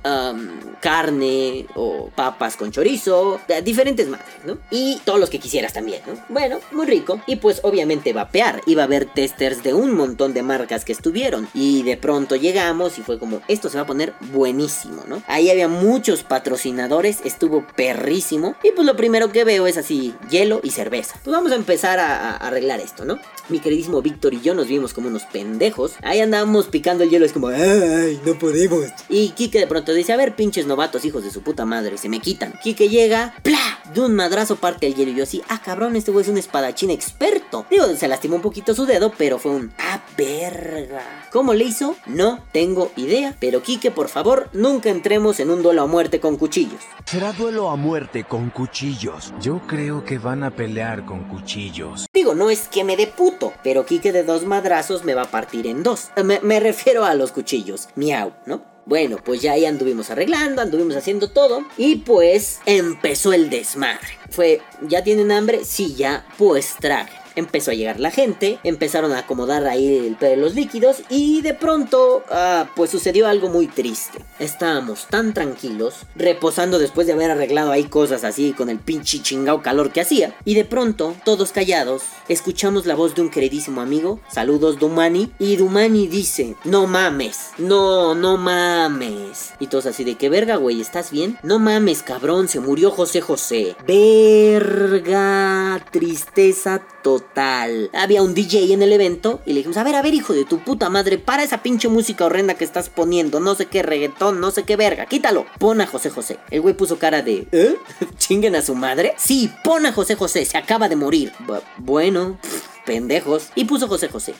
carne o papas con chorizo, diferentes madres, ¿no? Y todos los que quisieras también, ¿no? Bueno, muy rico. Y pues obviamente vapear, iba a haber testers de un montón de marcas que estuvieron. Y de pronto llegamos y fue como, esto se va a poner buenísimo, ¿no? Ahí había muchos patrocinadores, estuvo perrísimo. Y pues lo primero que veo es así, hielo y cerveza. Pues vamos a empezar a, arreglar esto, ¿no? Mi queridísimo Víctor y yo nos vimos como unos pendejos. Ahí andábamos picando el hielo, es como, ay, no podemos. Y Kike de pronto dice, a ver, pinches novatos, hijos de su puta madre, se me quitan. Kike llega, ¡pla! De un madrazo parte el hielo y yo así, ah, cabrón, este güey es un espadachín experto. Digo, se lastimó un poquito su dedo, pero fue un, ah, verga. ¿Cómo le hizo? No tengo idea. Pero Kike, por favor, nunca entremos en un duelo a muerte con cuchillos. Será duelo a muerte con cuchillos. Yo creo que van a pelear con cuchillos. Digo, no es que me dé puto, pero Kike de dos madrazos me va a partir en dos. Me, me refiero a los cuchillos. Miau, ¿no? Bueno, pues ya ahí anduvimos arreglando, anduvimos haciendo todo. Y pues empezó el desmadre. Fue, ¿ya tienen hambre? Sí, ya, pues traje empezó a llegar la gente, empezaron a acomodar ahí el, los líquidos y de pronto, ah, pues sucedió algo muy triste. Estábamos tan tranquilos, reposando después de haber arreglado ahí cosas así con el pinche chingao calor que hacía, y de pronto, todos callados, escuchamos la voz de un queridísimo amigo, saludos Dumani, y Dumani dice, no mames, no, no mames. Y todos así de que verga, güey, ¿estás bien? No mames, cabrón, se murió José José. Verga, tristeza total. Había un DJ en el evento y le dijimos, a ver, a ver, hijo de tu puta madre, para esa pinche música horrenda que estás poniendo, no sé qué reggaetón, no sé qué verga, quítalo. Pon a José José. El güey puso cara de, ¿eh? [laughs] ¿Chinguen a su madre? Sí, pon a José José, se acaba de morir. bueno, pendejos. Y puso José José.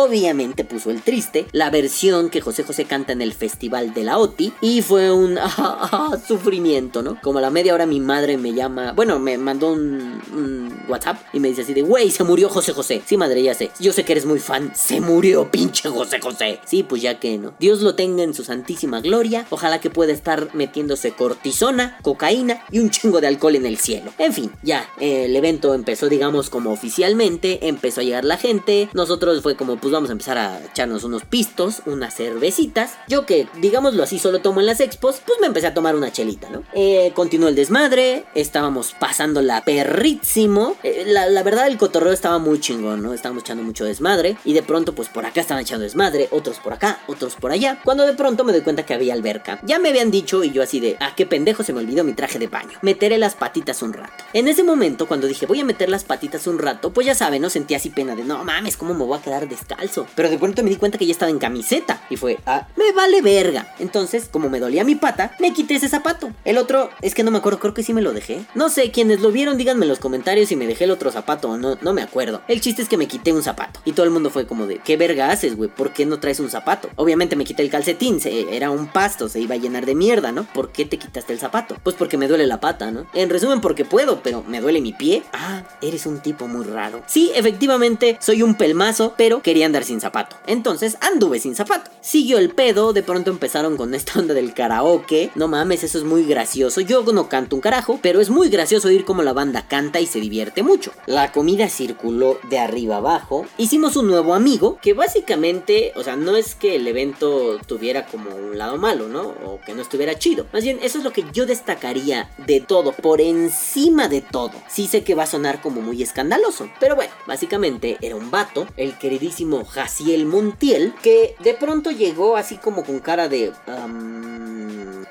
Obviamente puso el triste, la versión que José José canta en el festival de la OTI, y fue un [laughs] sufrimiento, ¿no? Como a la media hora mi madre me llama, bueno, me mandó un, WhatsApp y me dice así de, güey, se murió José José. Sí, madre, ya sé. Yo sé que eres muy fan. Se murió, pinche José José. Sí, pues ya que no. Dios lo tenga en su santísima gloria. Ojalá que pueda estar metiéndose cortisona, cocaína y un chingo de alcohol en el cielo. En fin, ya, el evento empezó, digamos, como oficialmente. Empezó a llegar la gente. Nosotros fue como, pues, pues vamos a empezar a echarnos unos pistos, unas cervecitas. Yo que, digámoslo así, solo tomo en las expos, pues me empecé a tomar una chelita, ¿no? Eh, continuó el desmadre, estábamos pasándola perrísimo. Eh, la, verdad, el cotorreo estaba muy chingón, ¿no? Estábamos echando mucho desmadre. Y de pronto, pues por acá estaban echando desmadre, otros por acá, otros por allá. Cuando de pronto me doy cuenta que había alberca. Ya me habían dicho y yo así de, ah, qué pendejo se me olvidó mi traje de baño. Meteré las patitas un rato. En ese momento, cuando dije, voy a meter las patitas un rato, pues ya saben, no sentí así pena de, no mames, ¿cómo me voy a quedar descalzo? Pero de pronto me di cuenta que ya estaba en camiseta. Y fue, ah, me vale verga. Entonces, como me dolía mi pata, me quité ese zapato. El otro, es que no me acuerdo, creo que sí me lo dejé. No sé, quienes lo vieron, díganme en los comentarios si me dejé el otro zapato o no, no me acuerdo. El chiste es que me quité un zapato. Y todo el mundo fue como de, ¿qué verga haces, güey? ¿Por qué no traes un zapato? Obviamente me quité el calcetín, se, era un pasto, se iba a llenar de mierda, ¿no? ¿Por qué te quitaste el zapato? Pues porque me duele la pata, ¿no? En resumen, porque puedo, pero me duele mi pie. Ah, eres un tipo muy raro. Sí, efectivamente, soy un pelmazo, pero quería andar sin zapato. Entonces anduve sin zapato. Siguió el pedo, de pronto empezaron con esta onda del karaoke. No mames, eso es muy gracioso. Yo no canto un carajo, pero es muy gracioso oír cómo la banda canta y se divierte mucho. La comida circuló de arriba abajo. Hicimos un nuevo amigo que básicamente, o sea, no es que el evento tuviera como un lado malo, ¿no? O que no estuviera chido. Más bien, eso es lo que yo destacaría de todo, por encima de todo. Sí sé que va a sonar como muy escandaloso, pero bueno, básicamente era un vato, el queridísimo Jaciel Montiel, que de pronto llegó así como con cara de...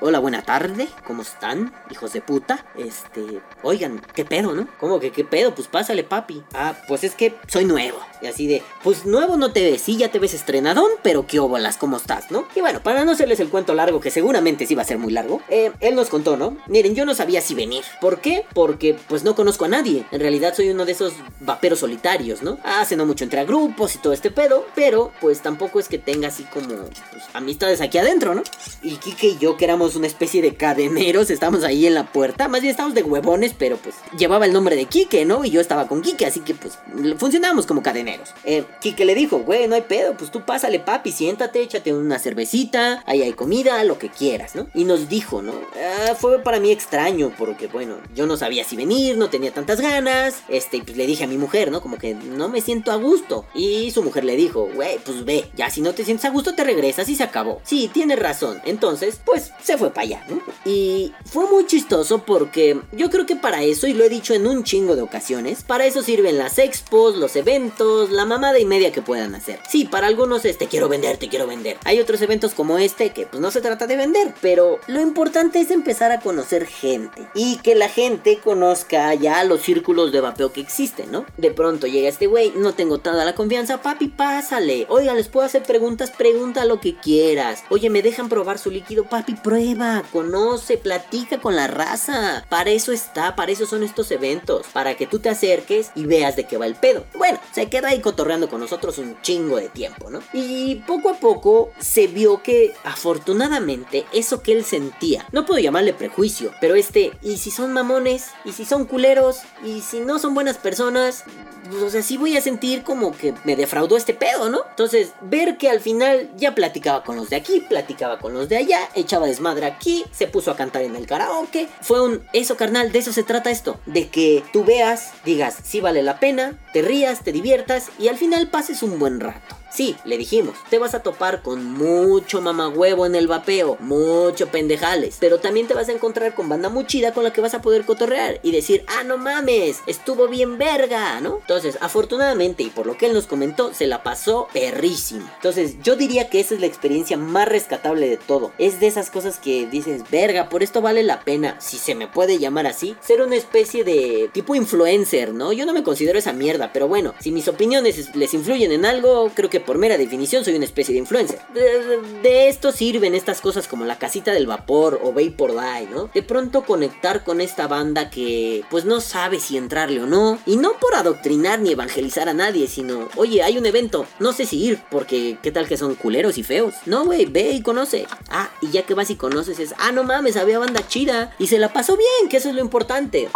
Hola, buena tarde, ¿cómo están? Hijos de puta. Este, oigan, ¿qué pedo, no? ¿Cómo que qué pedo? Pues pásale, papi. Ah, pues es que soy nuevo. Y así de, pues nuevo no te ves, sí, ya te ves estrenadón, pero qué óbolas, ¿cómo estás, no? Y bueno, para no hacerles el cuento largo, que seguramente sí va a ser muy largo, eh, él nos contó, ¿no? Miren, yo no sabía si venir. ¿Por qué? Porque pues no conozco a nadie. En realidad soy uno de esos vaperos solitarios, ¿no? Hace no mucho entre grupos y todo este pedo, pero pues tampoco es que tenga así como pues, amistades aquí adentro, ¿no? Y Kike y yo, que éramos una especie de cadeneros, estamos ahí en la puerta, más bien estamos de huevones, pero pues llevaba el nombre de Kike, ¿no? Y yo estaba con Kike, así que pues funcionábamos como cadeneros. Eh, Kike le dijo, güey, no hay pedo, pues tú pásale, papi, siéntate, échate una cervecita, ahí hay comida, lo que quieras, ¿no? Y nos dijo, ¿no? Ah, fue para mí extraño, porque bueno, yo no sabía si venir, no tenía tantas ganas, este, pues le dije a mi mujer, ¿no? Como que no me siento a gusto. Y su mujer le dijo, güey, pues ve, ya si no te sientes a gusto te regresas y se acabó. Sí, tienes razón. Entonces, pues se fue para allá, ¿no? Y fue muy chistoso porque yo creo que para eso, y lo he dicho en un chingo de ocasiones, para eso sirven las expos, los eventos, la mamada y media que puedan hacer. Sí, para algunos es te quiero vender, te quiero vender. Hay otros eventos como este que pues no se trata de vender, pero lo importante es empezar a conocer gente y que la gente conozca ya los círculos de vapeo que existen, ¿no? De pronto llega este güey, no tengo toda la confianza, papi, pásale. Oiga, les puedo hacer preguntas, pregunta lo que quieras. Oye, ¿me dejan probar su líquido? Papi, prueba, conoce, platica con la raza. Para eso está, para eso son estos eventos, para que tú te acerques y veas de qué va el pedo. Bueno, se queda ahí cotorreando con nosotros un chingo de tiempo, ¿no? Y poco a poco se vio que afortunadamente eso que él sentía, no puedo llamarle prejuicio, pero este, y si son mamones, y si son culeros, y si no son buenas personas, pues, o sea, sí voy a sentir como que me defraudó este pedo, ¿no? Entonces, ver que al final ya platicaba con los de aquí, platicaba con los de allá, echaba desmadre aquí, se puso a cantar en el karaoke, fue un, eso carnal, de eso se trata esto, de que tú veas, digas, sí vale la pena, te rías, te diviertas y al final pases un buen rato. Sí, le dijimos, te vas a topar con mucho mamagüevo en el vapeo, mucho pendejales, pero también te vas a encontrar con banda muy chida con la que vas a poder cotorrear y decir, ah, no mames, estuvo bien verga, ¿no? Entonces, afortunadamente y por lo que él nos comentó, se la pasó perrísimo. Entonces, yo diría que esa es la experiencia más rescatable de todo. Es de esas cosas que dices, verga, por esto vale la pena, si se me puede llamar así, ser una especie de tipo influencer, ¿no? Yo no me considero esa mierda, pero bueno, si mis opiniones les influyen en algo, creo que por mera definición soy una especie de influencer. De, esto sirven estas cosas como la casita del vapor o Vapor Die, ¿no? De pronto conectar con esta banda que pues no sabe si entrarle o no. Y no por adoctrinar ni evangelizar a nadie, sino, oye, hay un evento, no sé si ir, porque qué tal que son culeros y feos. No, güey, ve y conoce. Ah, y ya que vas y conoces es, ah, no mames, había banda chida. Y se la pasó bien, que eso es lo importante.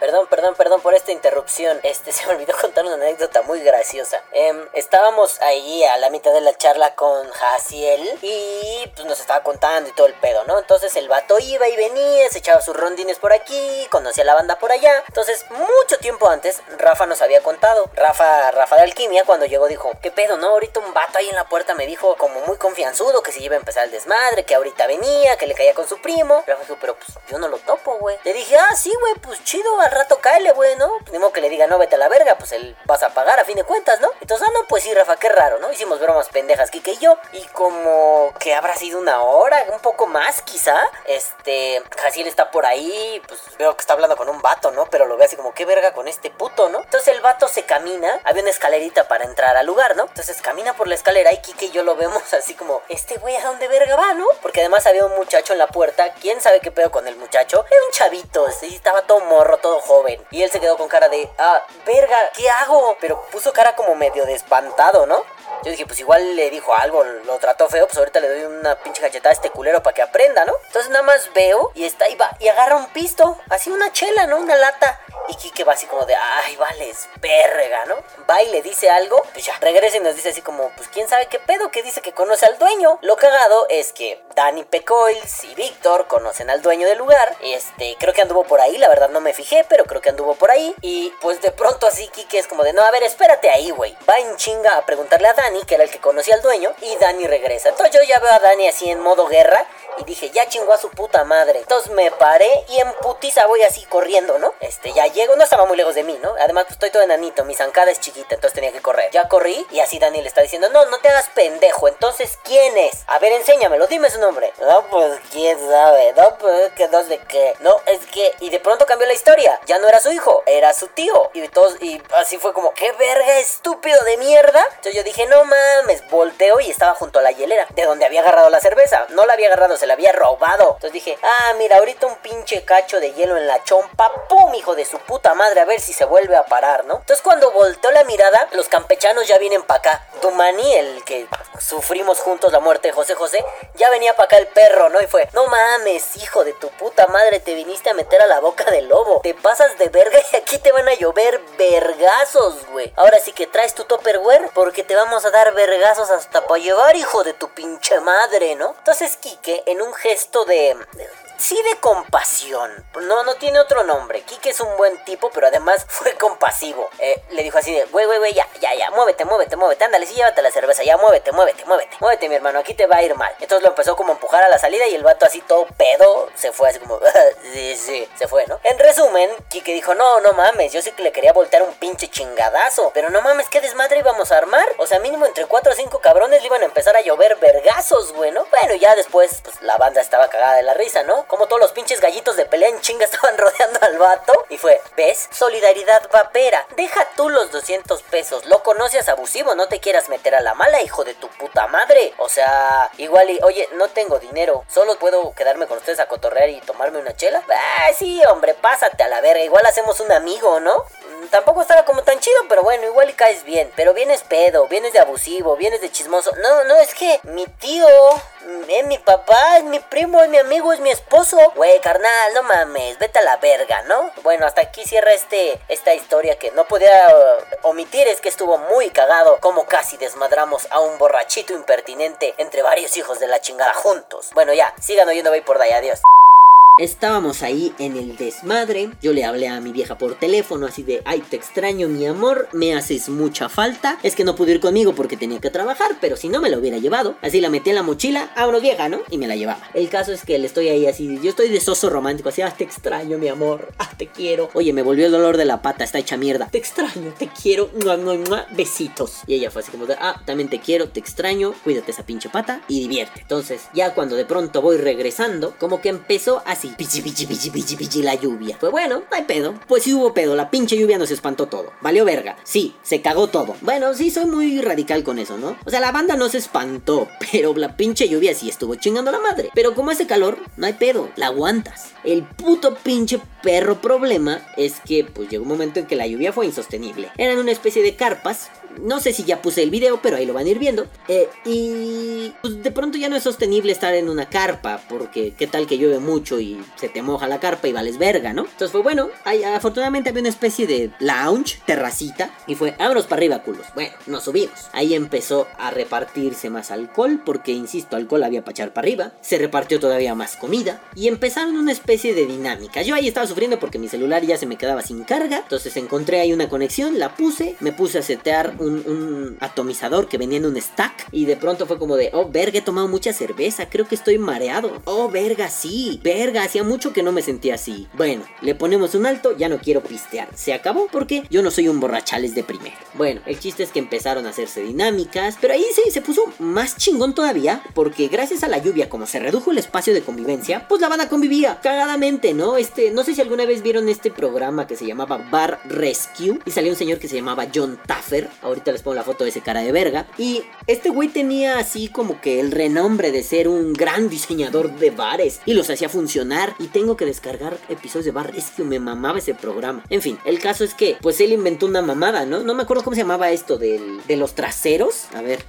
Perdón, perdón, perdón por esta interrupción. Este [laughs] se me olvidó contar una anécdota muy graciosa. Em, estábamos ahí a la mitad de la charla con Jaciel y pues nos estaba contando y todo el pedo, ¿no? Entonces el vato iba y venía, se echaba sus rondines por aquí, conocía la banda por allá. Entonces, mucho tiempo antes, Rafa nos había contado. Rafa, Rafa de Alquimia, cuando llegó, dijo: ¿Qué pedo, no? Ahorita un vato ahí en la puerta me dijo, como muy confianzudo, que se iba a empezar el desmadre, que ahorita venía, que le caía con su primo. Rafa dijo: Pero pues yo no lo topo, güey. Le dije: Ah, sí, güey, pues chido, al rato cáele, güey, ¿no? Pues, ni que le diga, no, vete a la verga, pues él vas a pagar a fin de cuentas, ¿no? Entonces, ah, no, pues sí, Rafa, qué raro, ¿no? Hicimos bromas pendejas, Kike y yo. Y como que habrá sido una hora, un poco más, quizá. Este, Jaciel está por ahí, pues veo que está hablando con un vato, ¿no? Pero lo ve así como, qué verga con este puto, ¿no? Entonces el vato se camina, había una escalerita para entrar al lugar, ¿no? Entonces camina por la escalera y Kike y yo lo vemos así como, este güey, ¿a dónde verga va, no? Porque además había un muchacho en la puerta, quién sabe qué pedo con el muchacho. Era un chavito, sí, estaba todo morro, todo joven. Y él se quedó con cara de, ah, verga, ¿qué hago? Pero puso cara como medio de espantado, ¿no? Yo dije, pues igual le dijo algo, lo trató feo, pues ahorita le doy una pinche cachetada a este culero para que aprenda, ¿no? Entonces nada más veo y está ahí va y agarra un pisto, así una chela, ¿no? Una lata. Y Kike va así como de, ay, vales, verga, ¿no? Va y le dice algo, pues ya, regresa y nos dice así como, pues quién sabe qué pedo, que dice que conoce al dueño. Lo cagado es que Danny Pecoils y Víctor conocen al dueño del lugar. Este, creo que anduvo por ahí, la verdad no me fijé, pero creo que anduvo por ahí. Y pues de pronto así Kike es como de, no, a ver, espérate ahí, güey. Va en chinga a preguntarle a Danny, que era el que conocía al dueño, y Danny regresa. Entonces yo ya veo a Danny así en modo guerra y dije, ya chingó a su puta madre. Entonces me paré y en putiza voy así corriendo, ¿no? Este, ya llego, no estaba muy lejos de mí, ¿no? Además, pues estoy todo enanito, mi zancada es chiquita, entonces tenía que correr. Ya corrí y así Daniel está diciendo, no, no te hagas pendejo, entonces, ¿quién es? A ver, enséñamelo, dime su nombre. No, pues, ¿quién sabe? No, pues, que no sé qué. No, es que, y de pronto cambió la historia. Ya no era su hijo, era su tío. Y todos, y así fue como, ¿qué verga estúpido de mierda? Entonces yo dije, no mames, volteo y estaba junto a la hielera, de donde había agarrado la cerveza. No la había agarrado, se la había robado. Entonces dije, ah, mira, ahorita un pinche cacho de hielo en la chompa, ¡pum! Hijo de su puta madre, a ver si se vuelve a parar, ¿no? Entonces cuando volteó la mirada, los campechanos ya vienen para acá. Dumani, el que sufrimos juntos la muerte de José José, ya venía para acá el perro, ¿no? Y fue, no mames, hijo de tu puta madre, te viniste a meter a la boca del lobo. Te pasas de verga y aquí te van a llover vergazos, güey. Ahora sí que traes tu topperware porque te vamos a dar vergazos hasta para llevar, hijo de tu pinche madre, ¿no? Entonces Quique, en un gesto de sí de compasión. No, no tiene otro nombre. Kike es un buen tipo, pero además [laughs] fue compasivo. Eh, le dijo así de, güey, güey, güey, ya, ya, ya, muévete, muévete, muévete. Ándale, sí, llévate la cerveza, ya, muévete, muévete, muévete. Muévete, mi hermano, aquí te va a ir mal. Entonces lo empezó como a empujar a la salida y el vato así todo pedo se fue así como, [laughs] sí, sí, se fue, ¿no? En resumen, Kike dijo, no, no mames, yo sí que le quería voltear un pinche chingadazo. Pero no mames, ¿qué desmadre íbamos a armar? O sea, mínimo entre cuatro o cinco cabrones le iban a empezar a llover vergazos, güey, ¿no? Bueno, ya después, pues la banda estaba cagada de la risa, ¿no? Como todos los pinches gallitos de pelea en chinga [laughs] estaban rodeando al vato. Y fue, ¿ves? Solidaridad vapera. Deja tú los 200 pesos. Lo conoces abusivo, no te quieras meter a la mala, hijo de tu puta madre. O sea, igual y, oye, no tengo dinero. Solo puedo quedarme con ustedes a cotorrear y tomarme una chela. Ah, sí, hombre, pásate a la verga. Igual hacemos un amigo, ¿no? Tampoco estaba como tan chido, pero bueno, igual y caes bien. Pero vienes pedo, vienes de abusivo, vienes de chismoso. No, no, es que mi tío, es mi papá, es mi primo, es mi amigo, es mi esposo. Güey, carnal, no mames, vete a la verga, ¿no? Bueno, hasta aquí cierra este, esta historia que no podía uh, omitir, es que estuvo muy cagado como casi desmadramos a un borrachito impertinente entre varios hijos de la chingada juntos. Bueno, ya, sigan oyendo Bay por ahí, adiós. Estábamos ahí en el desmadre. Yo le hablé a mi vieja por teléfono, así de: Ay, te extraño, mi amor, me haces mucha falta. Es que no pude ir conmigo porque tenía que trabajar, pero si no me lo hubiera llevado. Así la metí en la mochila, vámonos vieja, ¿no? Y me la llevaba. El caso es que le estoy ahí así, yo estoy de soso romántico, así: Ah, te extraño, mi amor, ah, te quiero. Oye, me volvió el dolor de la pata, está hecha mierda. Te extraño, te quiero, mua, mua, mua, besitos. Y ella fue así como: de, Ah, también te quiero, te extraño, cuídate esa pinche pata y divierte. Entonces, ya cuando de pronto voy regresando, como que empezó así: Pichi, pichi, pichi, pichi, pichi, la lluvia. Fue bueno, no hay pedo. Pues sí hubo pedo, la pinche lluvia nos espantó todo. Valió verga. Sí, se cagó todo. Bueno, sí, soy muy radical con eso, ¿no? O sea, la banda no se espantó, [laughs] pero la pinche lluvia sí estuvo chingando la madre. Pero como hace calor, no hay pedo, la aguantas. El puto pinche perro problema es que pues llegó un momento en que la lluvia fue insostenible. Eran una especie de carpas no sé si ya puse el video, pero ahí lo van a ir viendo. Eh, y pues, de pronto ya no es sostenible estar en una carpa, porque qué tal que llueve mucho y se te moja la carpa y vales verga, ¿no? Entonces fue bueno, ahí, afortunadamente había una especie de lounge, terracita, y fue, vámonos para arriba, culos. Bueno, nos subimos. Ahí empezó a repartirse más alcohol, porque insisto, alcohol había para echar para arriba. Se repartió todavía más comida, y empezaron una especie de dinámica. Yo ahí estaba sufriendo porque mi celular ya se me quedaba sin carga, entonces encontré ahí una conexión, la puse, me puse a setear un, atomizador que venía en un stack. Y de pronto fue como de, oh, verga, he tomado mucha cerveza, creo que estoy mareado. Oh, verga, sí, verga, hacía mucho que no me sentía así. Bueno, le ponemos un alto, ya no quiero pistear. Se acabó porque yo no soy un borrachales de primero. Bueno, el chiste es que empezaron a hacerse dinámicas, pero ahí sí se puso más chingón todavía, porque gracias a la lluvia, como se redujo el espacio de convivencia, pues la banda convivía cagadamente, ¿no? Este, no sé si alguna vez vieron este programa que se llamaba Bar Rescue y salió un señor que se llamaba John Taffer. Ahorita les pongo la foto de ese cara de verga. Y este güey tenía así como que el renombre de ser un gran diseñador de bares y los hacía funcionar y tengo que descargar episodios de Bar Rescue. Me mamaba ese programa. En fin, el caso es que, pues él inventó una mamada, ¿no? No me acuerdo cómo se llamaba esto del, de los traseros. A ver,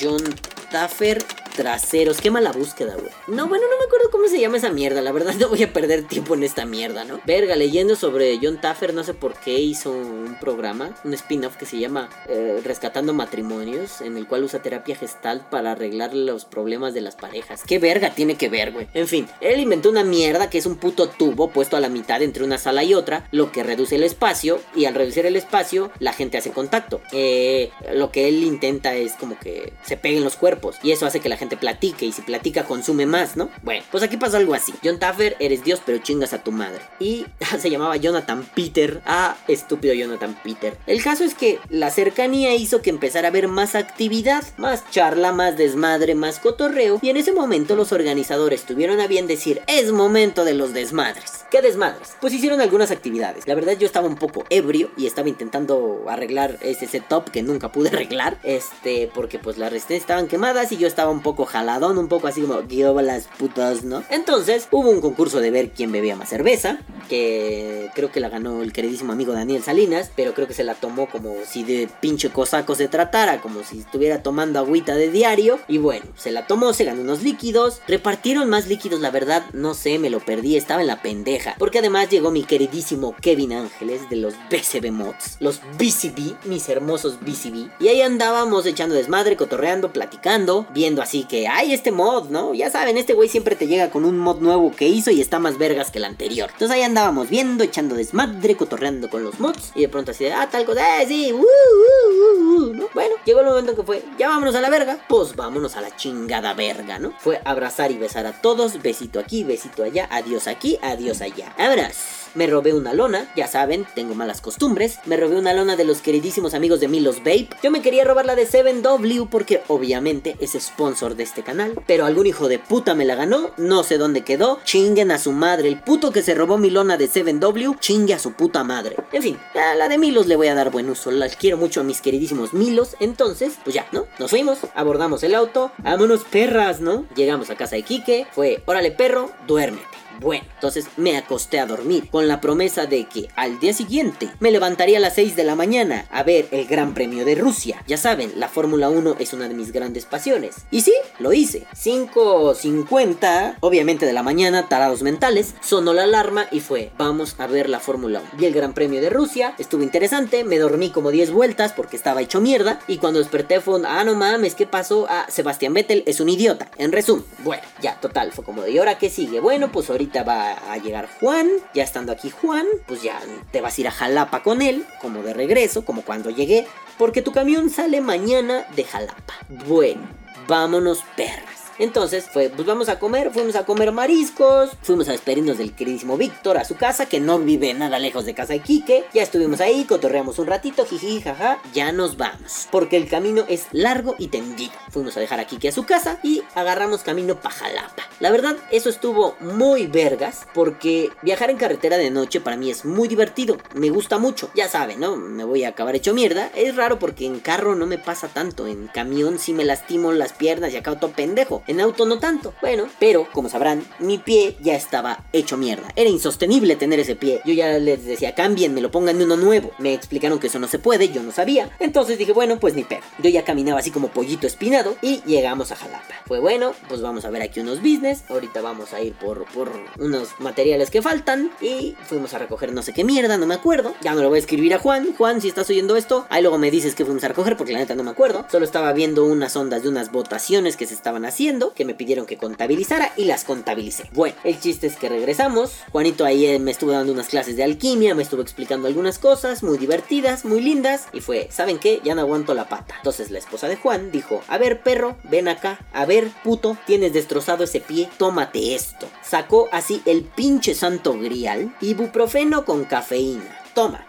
John Taffer traseros. Qué mala búsqueda, güey. No, bueno, no me acuerdo cómo se llama esa mierda. La verdad, [laughs] no voy a perder tiempo en esta mierda, ¿no? Verga, leyendo sobre John Taffer, no sé por qué hizo un programa, un spin-off que se llama eh, Rescatando Matrimonios, en el cual usa terapia gestalt para arreglar los problemas de las parejas. ¿Qué verga tiene que ver, güey? En fin, él inventó una mierda que es un puto tubo puesto a la mitad entre una sala y otra, lo que reduce el espacio, y al reducir el espacio, la gente hace contacto. Eh, lo que él intenta es como que se peguen los cuerpos, y eso hace que la gente platique y si platica consume más, ¿no? Bueno, pues aquí pasó algo así. John Taffer, eres Dios, pero chingas a tu madre. Y [laughs] se llamaba Jonathan Peter. Ah, estúpido Jonathan Peter. El caso es que la cercanía hizo que empezara a haber más actividad, más charla, más desmadre, más cotorreo. Y en ese momento los organizadores tuvieron a bien decir, es momento de los desmadres. ¿Qué desmadres? Pues hicieron algunas actividades. La verdad yo estaba un poco ebrio y estaba intentando arreglar ese setup que nunca pude arreglar. Este, porque pues las resistencias estaban quemadas y yo estaba un poco jaladón, un poco así como, las putas, ¿no? Entonces hubo un concurso de ver quién bebía más cerveza, que creo que la ganó el queridísimo amigo Daniel Salinas, pero creo que se la tomó como si de pinche cosaco se tratara, como si estuviera tomando agüita de diario. Y bueno, se la tomó, se ganó unos líquidos, repartieron más líquidos, la verdad, no sé, me lo perdí, estaba en la pendeja. Porque además llegó mi queridísimo Kevin Ángeles de los BCB Mods, los BCB, mis hermosos BCB. Y ahí andábamos echando desmadre, cotorreando, platicando, viendo así que, hay este mod, ¿no? Ya saben, este güey siempre te llega con un mod nuevo que hizo y está más vergas que el anterior. Entonces ahí andábamos viendo, echando desmadre, cotorreando con los mods. Y de pronto así de, ah, tal cosa, eh, sí, uh, uh, uh, ¿no? Bueno, llegó el momento que fue, ya vámonos a la verga, pues vámonos a la chingada verga, ¿no? Fue abrazar y besar a todos, besito aquí, besito allá, adiós aquí, adiós allá. Abrazo. Me robé una lona, ya saben, tengo malas costumbres. Me robé una lona de los queridísimos amigos de Milos Vape. Yo me quería robar la de 7W porque obviamente es sponsor de este canal. Pero algún hijo de puta me la ganó, no sé dónde quedó. Chinguen a su madre. El puto que se robó mi lona de 7W, chingue a su puta madre. En fin, a la de Milos le voy a dar buen uso. Las quiero mucho a mis queridísimos Milos. Entonces, pues ya, ¿no? Nos fuimos, abordamos el auto. Vámonos perras, ¿no? Llegamos a casa de Quique. Fue, órale perro, duérmete. Bueno, entonces me acosté a dormir con la promesa de que al día siguiente me levantaría a las 6 de la mañana a ver el Gran Premio de Rusia. Ya saben, la Fórmula 1 es una de mis grandes pasiones. Y sí, lo hice. 5.50, obviamente de la mañana, tarados mentales, sonó la alarma y fue, vamos a ver la Fórmula 1. Vi el Gran Premio de Rusia, estuvo interesante, me dormí como 10 vueltas porque estaba hecho mierda y cuando desperté fue, ah, no mames, ¿qué pasó? Ah, Sebastián Vettel es un idiota. En resumen, bueno, ya, total, fue como ¿y ahora qué sigue? Bueno, pues ahorita va a llegar Juan. Ya estando aquí Juan, pues ya te vas a ir a Jalapa con él, como de regreso, como cuando llegué, porque tu camión sale mañana de Jalapa. Bueno, vámonos perras. Entonces pues vamos a comer, fuimos a comer mariscos, fuimos a despedirnos del queridísimo Víctor a su casa, que no vive nada lejos de casa de Quique. Ya estuvimos ahí, cotorreamos un ratito, jiji, jaja, ya nos vamos. Porque el camino es largo y tendido. Fuimos a dejar a Quique a su casa y agarramos camino pa' Jalapa. La verdad, eso estuvo muy vergas, porque viajar en carretera de noche para mí es muy divertido, me gusta mucho. Ya saben, ¿no? Me voy a acabar hecho mierda. Es raro porque en carro no me pasa tanto, en camión sí me lastimo las piernas y acabo todo pendejo. En auto no tanto. Bueno, pero como sabrán, mi pie ya estaba hecho mierda. Era insostenible tener ese pie. Yo ya les decía, cambien, me lo pongan de uno nuevo. Me explicaron que eso no se puede, yo no sabía. Entonces dije, bueno, pues ni pedo. Yo ya caminaba así como pollito espinado y llegamos a Jalapa. Fue bueno, pues vamos a ver aquí unos business. Ahorita vamos a ir por, por unos materiales que faltan. Y fuimos a recoger no sé qué mierda, no me acuerdo. Ya me lo voy a escribir a Juan. Juan, si estás oyendo esto, ahí luego me dices que fuimos a recoger porque la neta no me acuerdo. Solo estaba viendo unas ondas de unas votaciones que se estaban haciendo que me pidieron que contabilizara y las contabilicé. Bueno, el chiste es que regresamos. Juanito ahí eh, me estuvo dando unas clases de alquimia, me estuvo explicando algunas cosas muy divertidas, muy lindas. Y fue, ¿saben qué? Ya no aguanto la pata. Entonces la esposa de Juan dijo, a ver perro, ven acá. A ver puto, tienes destrozado ese pie, tómate esto. Sacó así el pinche santo grial, ibuprofeno con cafeína. Toma.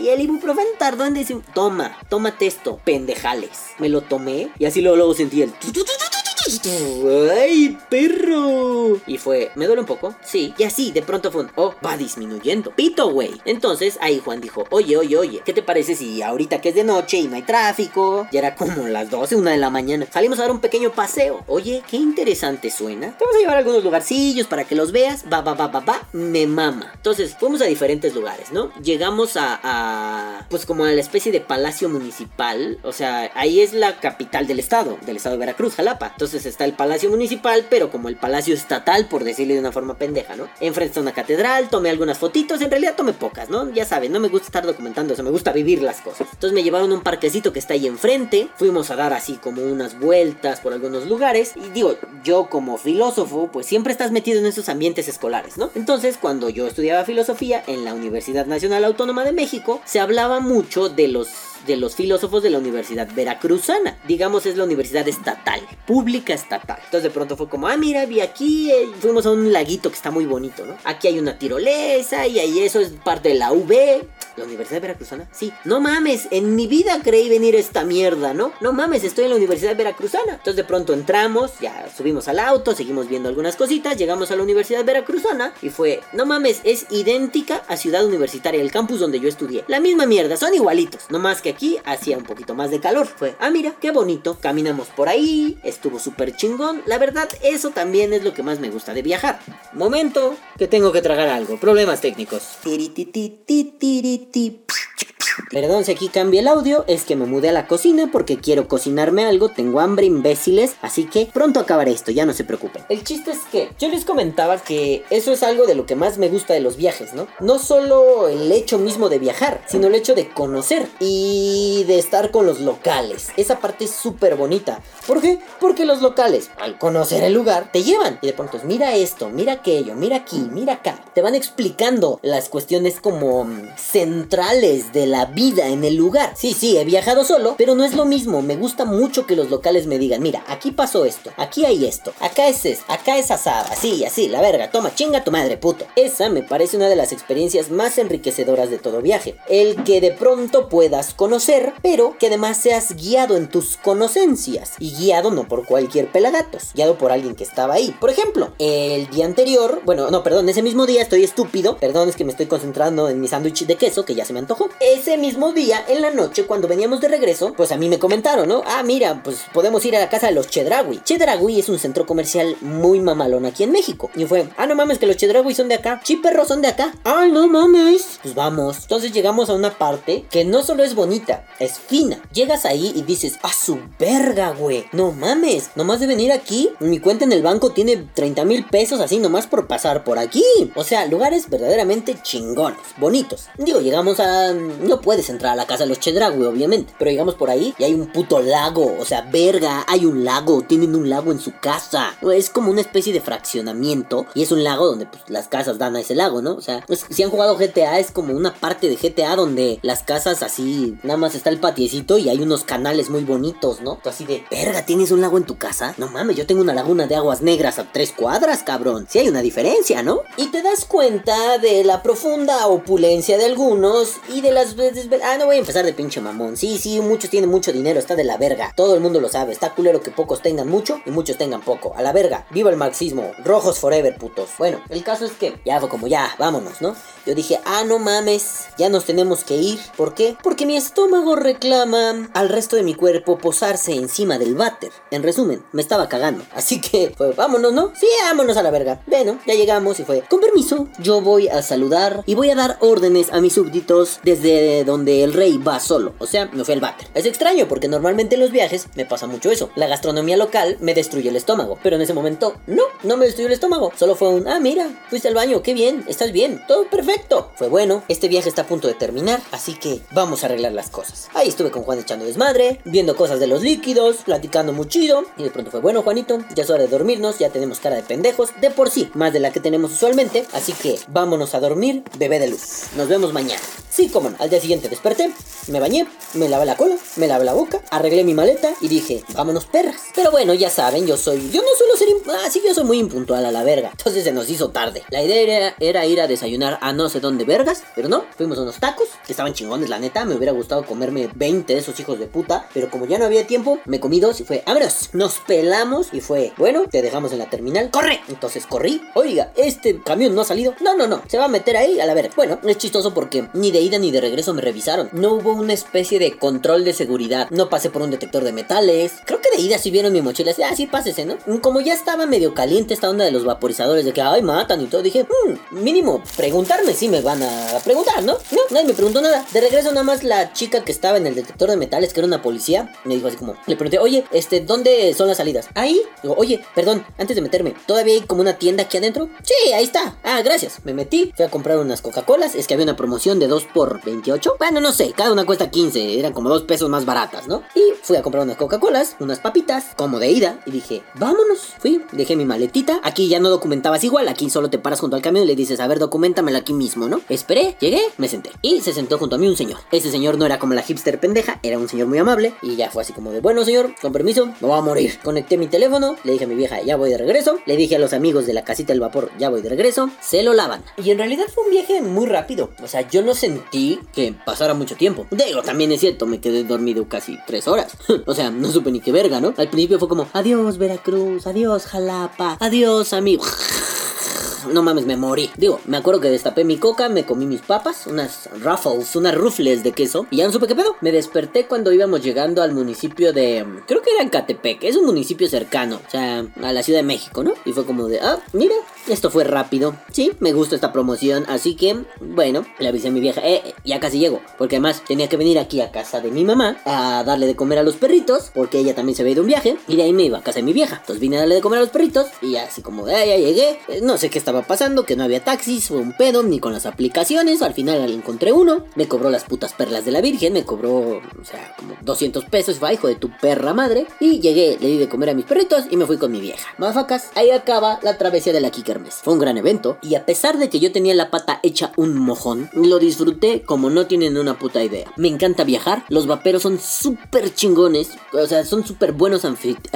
y el ibuprofeno tardó en decir, toma, tómate esto, pendejales. Me lo tomé y así luego, luego sentí el... ¡Ay, perro! Y fue, ¿me duele un poco? Sí. Y así, de pronto fue un, oh, va disminuyendo. Pito, güey. Entonces ahí Juan dijo, oye, oye, oye, ¿qué te parece si ahorita que es de noche y no hay tráfico? Ya era como las 12, una de la mañana. Salimos a dar un pequeño paseo. Oye, qué interesante suena. Te vamos a llevar a algunos lugarcillos para que los veas. Va, va, va, va, va. Me mama. Entonces, fuimos a diferentes lugares, ¿no? Llegamos a, a pues como a la especie de palacio municipal. O sea, ahí es la capital del estado, del estado de Veracruz, Jalapa. Está el palacio municipal, pero como el palacio estatal, por decirle de una forma pendeja, ¿no? Enfrente está una catedral, tomé algunas fotitos, en realidad tomé pocas, ¿no? Ya saben, no me gusta estar documentando eso, me gusta vivir las cosas. Entonces me llevaron a un parquecito que está ahí enfrente, fuimos a dar así como unas vueltas por algunos lugares, y digo, yo como filósofo, pues siempre estás metido en esos ambientes escolares, ¿no? Entonces, cuando yo estudiaba filosofía en la Universidad Nacional Autónoma de México, se hablaba mucho de los de los filósofos de la Universidad Veracruzana. Digamos, es la universidad estatal, pública estatal. Entonces de pronto fue como, ah, mira, vi aquí, eh, fuimos a un laguito que está muy bonito, ¿no? Aquí hay una tirolesa y ahí eso es parte de la UB. ¿La Universidad Veracruzana? Sí. No mames, en mi vida creí venir esta mierda, ¿no? No mames, estoy en la Universidad Veracruzana. Entonces de pronto entramos, ya subimos al auto, seguimos viendo algunas cositas, llegamos a la Universidad Veracruzana y fue, no mames, es idéntica a Ciudad Universitaria, el campus donde yo estudié. La misma mierda, son igualitos, no más que aquí hacía un poquito más de calor. Fue, ah, mira, qué bonito, caminamos por ahí, estuvo súper chingón. La verdad, eso también es lo que más me gusta de viajar. Momento que tengo que tragar algo, problemas técnicos. Perdón si aquí cambia el audio, es que me mudé a la cocina porque quiero cocinarme algo, tengo hambre, imbéciles, así que pronto acabaré esto, ya no se preocupen. El chiste es que yo les comentaba que eso es algo de lo que más me gusta de los viajes, ¿no? No solo el hecho mismo de viajar, sino el hecho de conocer y de estar con los locales. Esa parte es súper bonita. ¿Por qué? Porque los locales, al conocer el lugar, te llevan y de pronto mira esto, mira aquello, mira aquí, mira acá. Te van explicando las cuestiones como mm, centrales de la vida en el lugar. Sí, sí, he viajado solo, pero no es lo mismo. Me gusta mucho que los locales me digan, mira, aquí pasó esto, aquí hay esto, acá es esto, acá es asada, así, así, la verga, toma, chinga tu madre, puto. Esa me parece una de las experiencias más enriquecedoras de todo viaje. El que de pronto puedas conocer, pero que además seas guiado en tus conocencias. Y guiado no por cualquier pelagatos, guiado por alguien que estaba ahí. Por ejemplo, el día anterior, bueno, no, perdón, ese mismo día estoy estúpido, perdón, es que me estoy concentrando en mi sándwich de queso, que ya se me antojó. Mismo día, en la noche, cuando veníamos de regreso, pues a mí me comentaron, ¿no? Ah, mira, pues podemos ir a la casa de los Chedragui. Chedragui es un centro comercial muy mamalón aquí en México. Y fue, ah, no mames, que los Chedragui son de acá. Sí, perros son de acá. Ay, no mames. Pues vamos. Entonces llegamos a una parte que no solo es bonita, es fina. Llegas ahí y dices, a su verga, güey. No mames, nomás de venir aquí, mi cuenta en el banco tiene 30 mil pesos así nomás por pasar por aquí. O sea, lugares verdaderamente chingones, bonitos. Digo, llegamos a... puedes entrar a la casa de los Chedragui, obviamente. Pero llegamos por ahí y hay un puto lago. O sea, verga, hay un lago. Tienen un lago en su casa. Es como una especie de fraccionamiento. Y es un lago donde pues, las casas dan a ese lago, ¿no? O sea, si han jugado GTA, es como una parte de GTA donde las casas así, nada más está el patiecito y hay unos canales muy bonitos, ¿no? Así de, verga, ¿tienes un lago en tu casa? No mames, yo tengo una laguna de aguas negras a tres cuadras, cabrón. Sí hay una diferencia, ¿no? Y te das cuenta de la profunda opulencia de algunos y de las Ah, no voy a empezar de pinche mamón. Sí, sí, muchos tienen mucho dinero, está de la verga. Todo el mundo lo sabe. Está culero que pocos tengan mucho y muchos tengan poco. A la verga. Viva el marxismo. Rojos forever, putos. Bueno, el caso es que ya fue como ya, vámonos, ¿no? Yo dije, ah, no mames, ya nos tenemos que ir. ¿Por qué? Porque mi estómago reclama al resto de mi cuerpo posarse encima del váter. En resumen, me estaba cagando. Así que, fue, vámonos, ¿no? Sí, vámonos a la verga. Bueno, ya llegamos y fue, con permiso, yo voy a saludar y voy a dar órdenes a mis súbditos desde donde el rey va solo. O sea, me fui al váter. Es extraño porque normalmente en los viajes me pasa mucho eso. La gastronomía local me destruye el estómago. Pero en ese momento, no, no me destruyó el estómago. Solo fue un, ah, mira, fuiste al baño, qué bien, estás bien, todo perfecto. Fue bueno, este viaje está a punto de terminar, así que vamos a arreglar las cosas. Ahí estuve con Juan echando desmadre, viendo cosas de los líquidos, platicando muy. Y de pronto fue, bueno, Juanito, ya es hora de dormirnos, ya tenemos cara de pendejos, de por sí, más de la que tenemos usualmente. Así que vámonos a dormir, bebé de luz. Nos vemos mañana. Sí, cómo no. Al día siguiente desperté, me bañé, me lavé la cola, me lavé la boca, arreglé mi maleta y dije, vámonos perras. Pero bueno, ya saben, yo soy, yo no suelo ser Ah, sí, yo soy muy impuntual a la verga. Entonces se nos hizo tarde. La idea era, era ir a desayunar a no sé dónde vergas, pero no. Fuimos a unos tacos que estaban chingones, la neta. Me hubiera gustado comerme 20 de esos hijos de puta, pero como ya no había tiempo, me comí dos y fue, vámonos. Nos pelamos y fue, bueno, te dejamos en la terminal. ¡Corre! Entonces corrí. Oiga, este camión no ha salido. No, no, no. Se va a meter ahí a la verga. Bueno, es chistoso porque ni de ida ni de regreso me revisaron. No hubo una especie de control de seguridad. No pasé por un detector de metales. Creo que de ida sí vieron mi mochila. Ah, sí, pásese, ¿no? Como ya estaba medio caliente esta onda de los vaporizadores, de que, ay, matan y todo, dije, mmm, mínimo, preguntarme si me van a preguntar, ¿no? No, nadie me preguntó nada. De regreso nada más la chica que estaba en el detector de metales, que era una policía, me dijo así como, le pregunté, oye, este, ¿dónde son las salidas? Ahí. Oye, perdón, antes de meterme, ¿todavía hay como una tienda aquí adentro? Sí, ahí está. Ah, gracias. Me metí, fui a comprar unas Coca-Colas, es que había una promoción de 2 por 28. Bueno, no sé, cada una cuesta 15, eran como 2 pesos más baratas, ¿no? Y fui a comprar unas Coca-Colas, unas papitas, como de ida, y dije, vámonos. Fui, dejé mi maletita, aquí ya no documentabas igual, aquí solo te paras junto al camión y le dices, a ver, documentamela aquí mismo, ¿no? Esperé, llegué, me senté. Y se sentó junto a mí un señor. Ese señor no era como la hipster pendeja, era un señor muy amable, y ya fue así como de, bueno señor, con permiso, me voy a morir. Conecté mi teléfono, le dije a mi vieja, ya voy de regreso, le dije a los amigos de la casita del vapor, ya voy de regreso, se lo lavan. Y en realidad fue un viaje muy rápido, o sea, yo no sentí que pasara mucho tiempo. Digo, también es cierto, me quedé dormido casi tres horas. [laughs] o sea, no supe ni qué verga, ¿no? Al principio fue como, adiós Veracruz, adiós Jalapa, adiós amigo [laughs] no mames, me morí. Digo, me acuerdo que destapé mi coca, me comí mis papas, unas ruffles, unas rufles de queso, y ya no supe qué pedo. Me desperté cuando íbamos llegando al municipio de. Creo que era en Catepec, es un municipio cercano, o sea, a la Ciudad de México, ¿no? Y fue como de, ah, mira, esto fue rápido. Sí, me gusta esta promoción, así que, bueno, le avisé a mi vieja, eh, ya casi llego, porque además tenía que venir aquí a casa de mi mamá a darle de comer a los perritos, porque ella también se había ido un viaje, y de ahí me iba a casa de mi vieja. Entonces vine a darle de comer a los perritos, y así como, de, ah, ya llegué, eh, no sé qué estaba pasando, que no había taxis, fue un pedo, ni con las aplicaciones, al final encontré uno, me cobró las putas perlas de la Virgen, me cobró, o sea, como 200 pesos, fue hijo de tu perra madre, y llegué, le di de comer a mis perritos y me fui con mi vieja. Mafacas, ahí acaba la travesía de la Fue un gran evento, y a pesar de que yo tenía la pata hecha un mojón, lo disfruté como no tienen una puta idea. Me encanta viajar, los vaperos son súper chingones, o sea, son súper buenos anfitriones.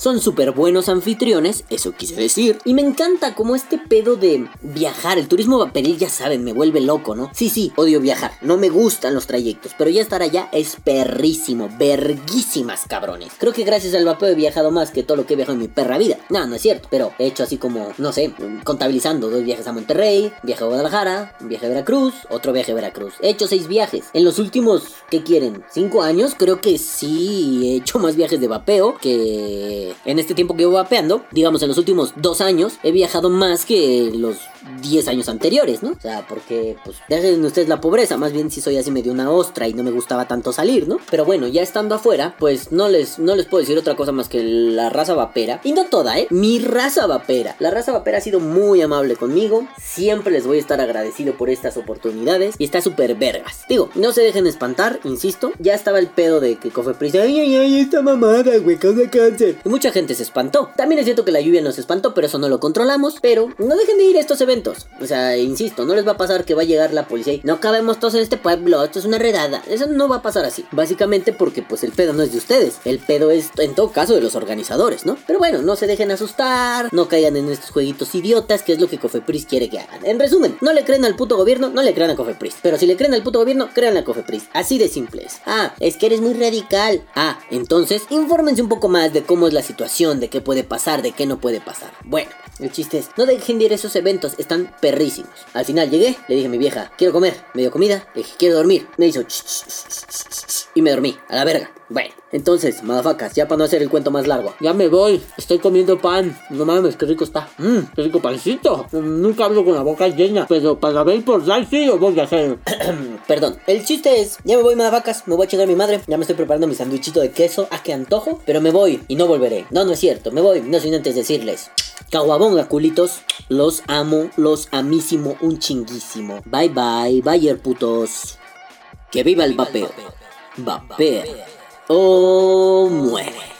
Son súper buenos anfitriones, eso quise decir. Y me encanta como este pedo de viajar. El turismo vaporil, ya saben, me vuelve loco, ¿no? Sí, sí, odio viajar. No me gustan los trayectos. Pero ya estar allá es perrísimo. Verguísimas, cabrones. Creo que gracias al vapeo he viajado más que todo lo que he viajado en mi perra vida. No, no es cierto. Pero he hecho así como, no sé, contabilizando dos viajes a Monterrey, viaje a Guadalajara, un viaje a Veracruz, otro viaje a Veracruz. He hecho seis viajes. En los últimos, ¿qué quieren? ¿Cinco años? Creo que sí he hecho más viajes de vapeo que en este tiempo que llevo vapeando, digamos en los últimos dos años, he viajado más que los 10 años anteriores, ¿no? O sea, porque, pues, dejen ustedes la pobreza, más bien si soy así medio una ostra y no me gustaba tanto salir, ¿no? Pero bueno, ya estando afuera, pues no les, no les puedo decir otra cosa más que la raza vapera. Y no toda, ¿eh? Mi raza vapera. La raza vapera ha sido muy amable conmigo. Siempre les voy a estar agradecido por estas oportunidades. Y está súper vergas. Digo, no se dejen espantar, insisto. Ya estaba el pedo de que Cofepris, ay, ay, ay, esta mamada, güey, causa cáncer. Y mucha gente se espantó. También es cierto que la lluvia nos espantó, pero eso no lo controlamos. Pero no dejen de ir a estos eventos o sea, insisto, no les va a pasar que va a llegar la policía y no cabemos todos en este pueblo, esto es una redada. Eso no va a pasar así. Básicamente porque pues el pedo no es de ustedes. El pedo es en todo caso de los organizadores, ¿no? Pero bueno, no se dejen asustar, no caigan en estos jueguitos idiotas que es lo que Cofepris quiere que hagan. En resumen, no le creen al puto gobierno, no le crean a Cofepris. Pero si le creen al puto gobierno, crean a Cofepris. Así de simple es. Ah, es que eres muy radical. Ah, entonces, infórmense un poco más de cómo es la situación, de qué puede pasar, de qué no puede pasar. Bueno, el chiste es, no dejen de ir esos eventos, están perrísimos. Al final llegué, le dije a mi vieja, quiero comer, me dio comida, le dije, quiero dormir. Me hizo y me dormí, a la verga. Bueno, entonces, madafacas, ya para no hacer el cuento más largo. Ya me voy, estoy comiendo pan. No mames, qué rico está. Mmm, qué rico pancito. Nunca hablo con la boca llena, pero para ver por sal sí lo voy a hacer. [clears throat] Perdón, el chiste es, ya me voy, madafacas, me voy a chingar a mi madre. Ya me estoy preparando mi sandwichito de queso. Ah, qué antojo, pero me voy y no volveré. No, no es cierto, me voy, no sin antes decirles. Caguabonga, culitos. Los amo, los amísimo, un chinguísimo. Bye bye, bye putos. Que viva el vapeo. Vapea o muere.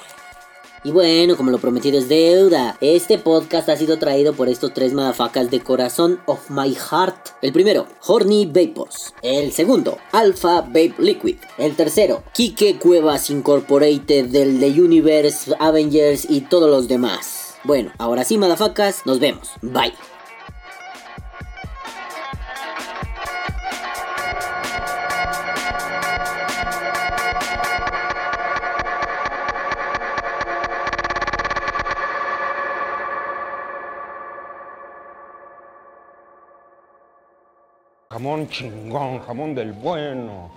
Y bueno, como lo prometido es deuda, este podcast ha sido traído por estos tres madafacas de corazón of my heart. El primero, Horny Vapors. El segundo, Alpha Vape Liquid. El tercero, Kike Cuevas Incorporated del The Universe, Avengers y todos los demás. Bueno, ahora sí, madafacas, nos vemos. Bye. Jamón chingón, jamón del bueno.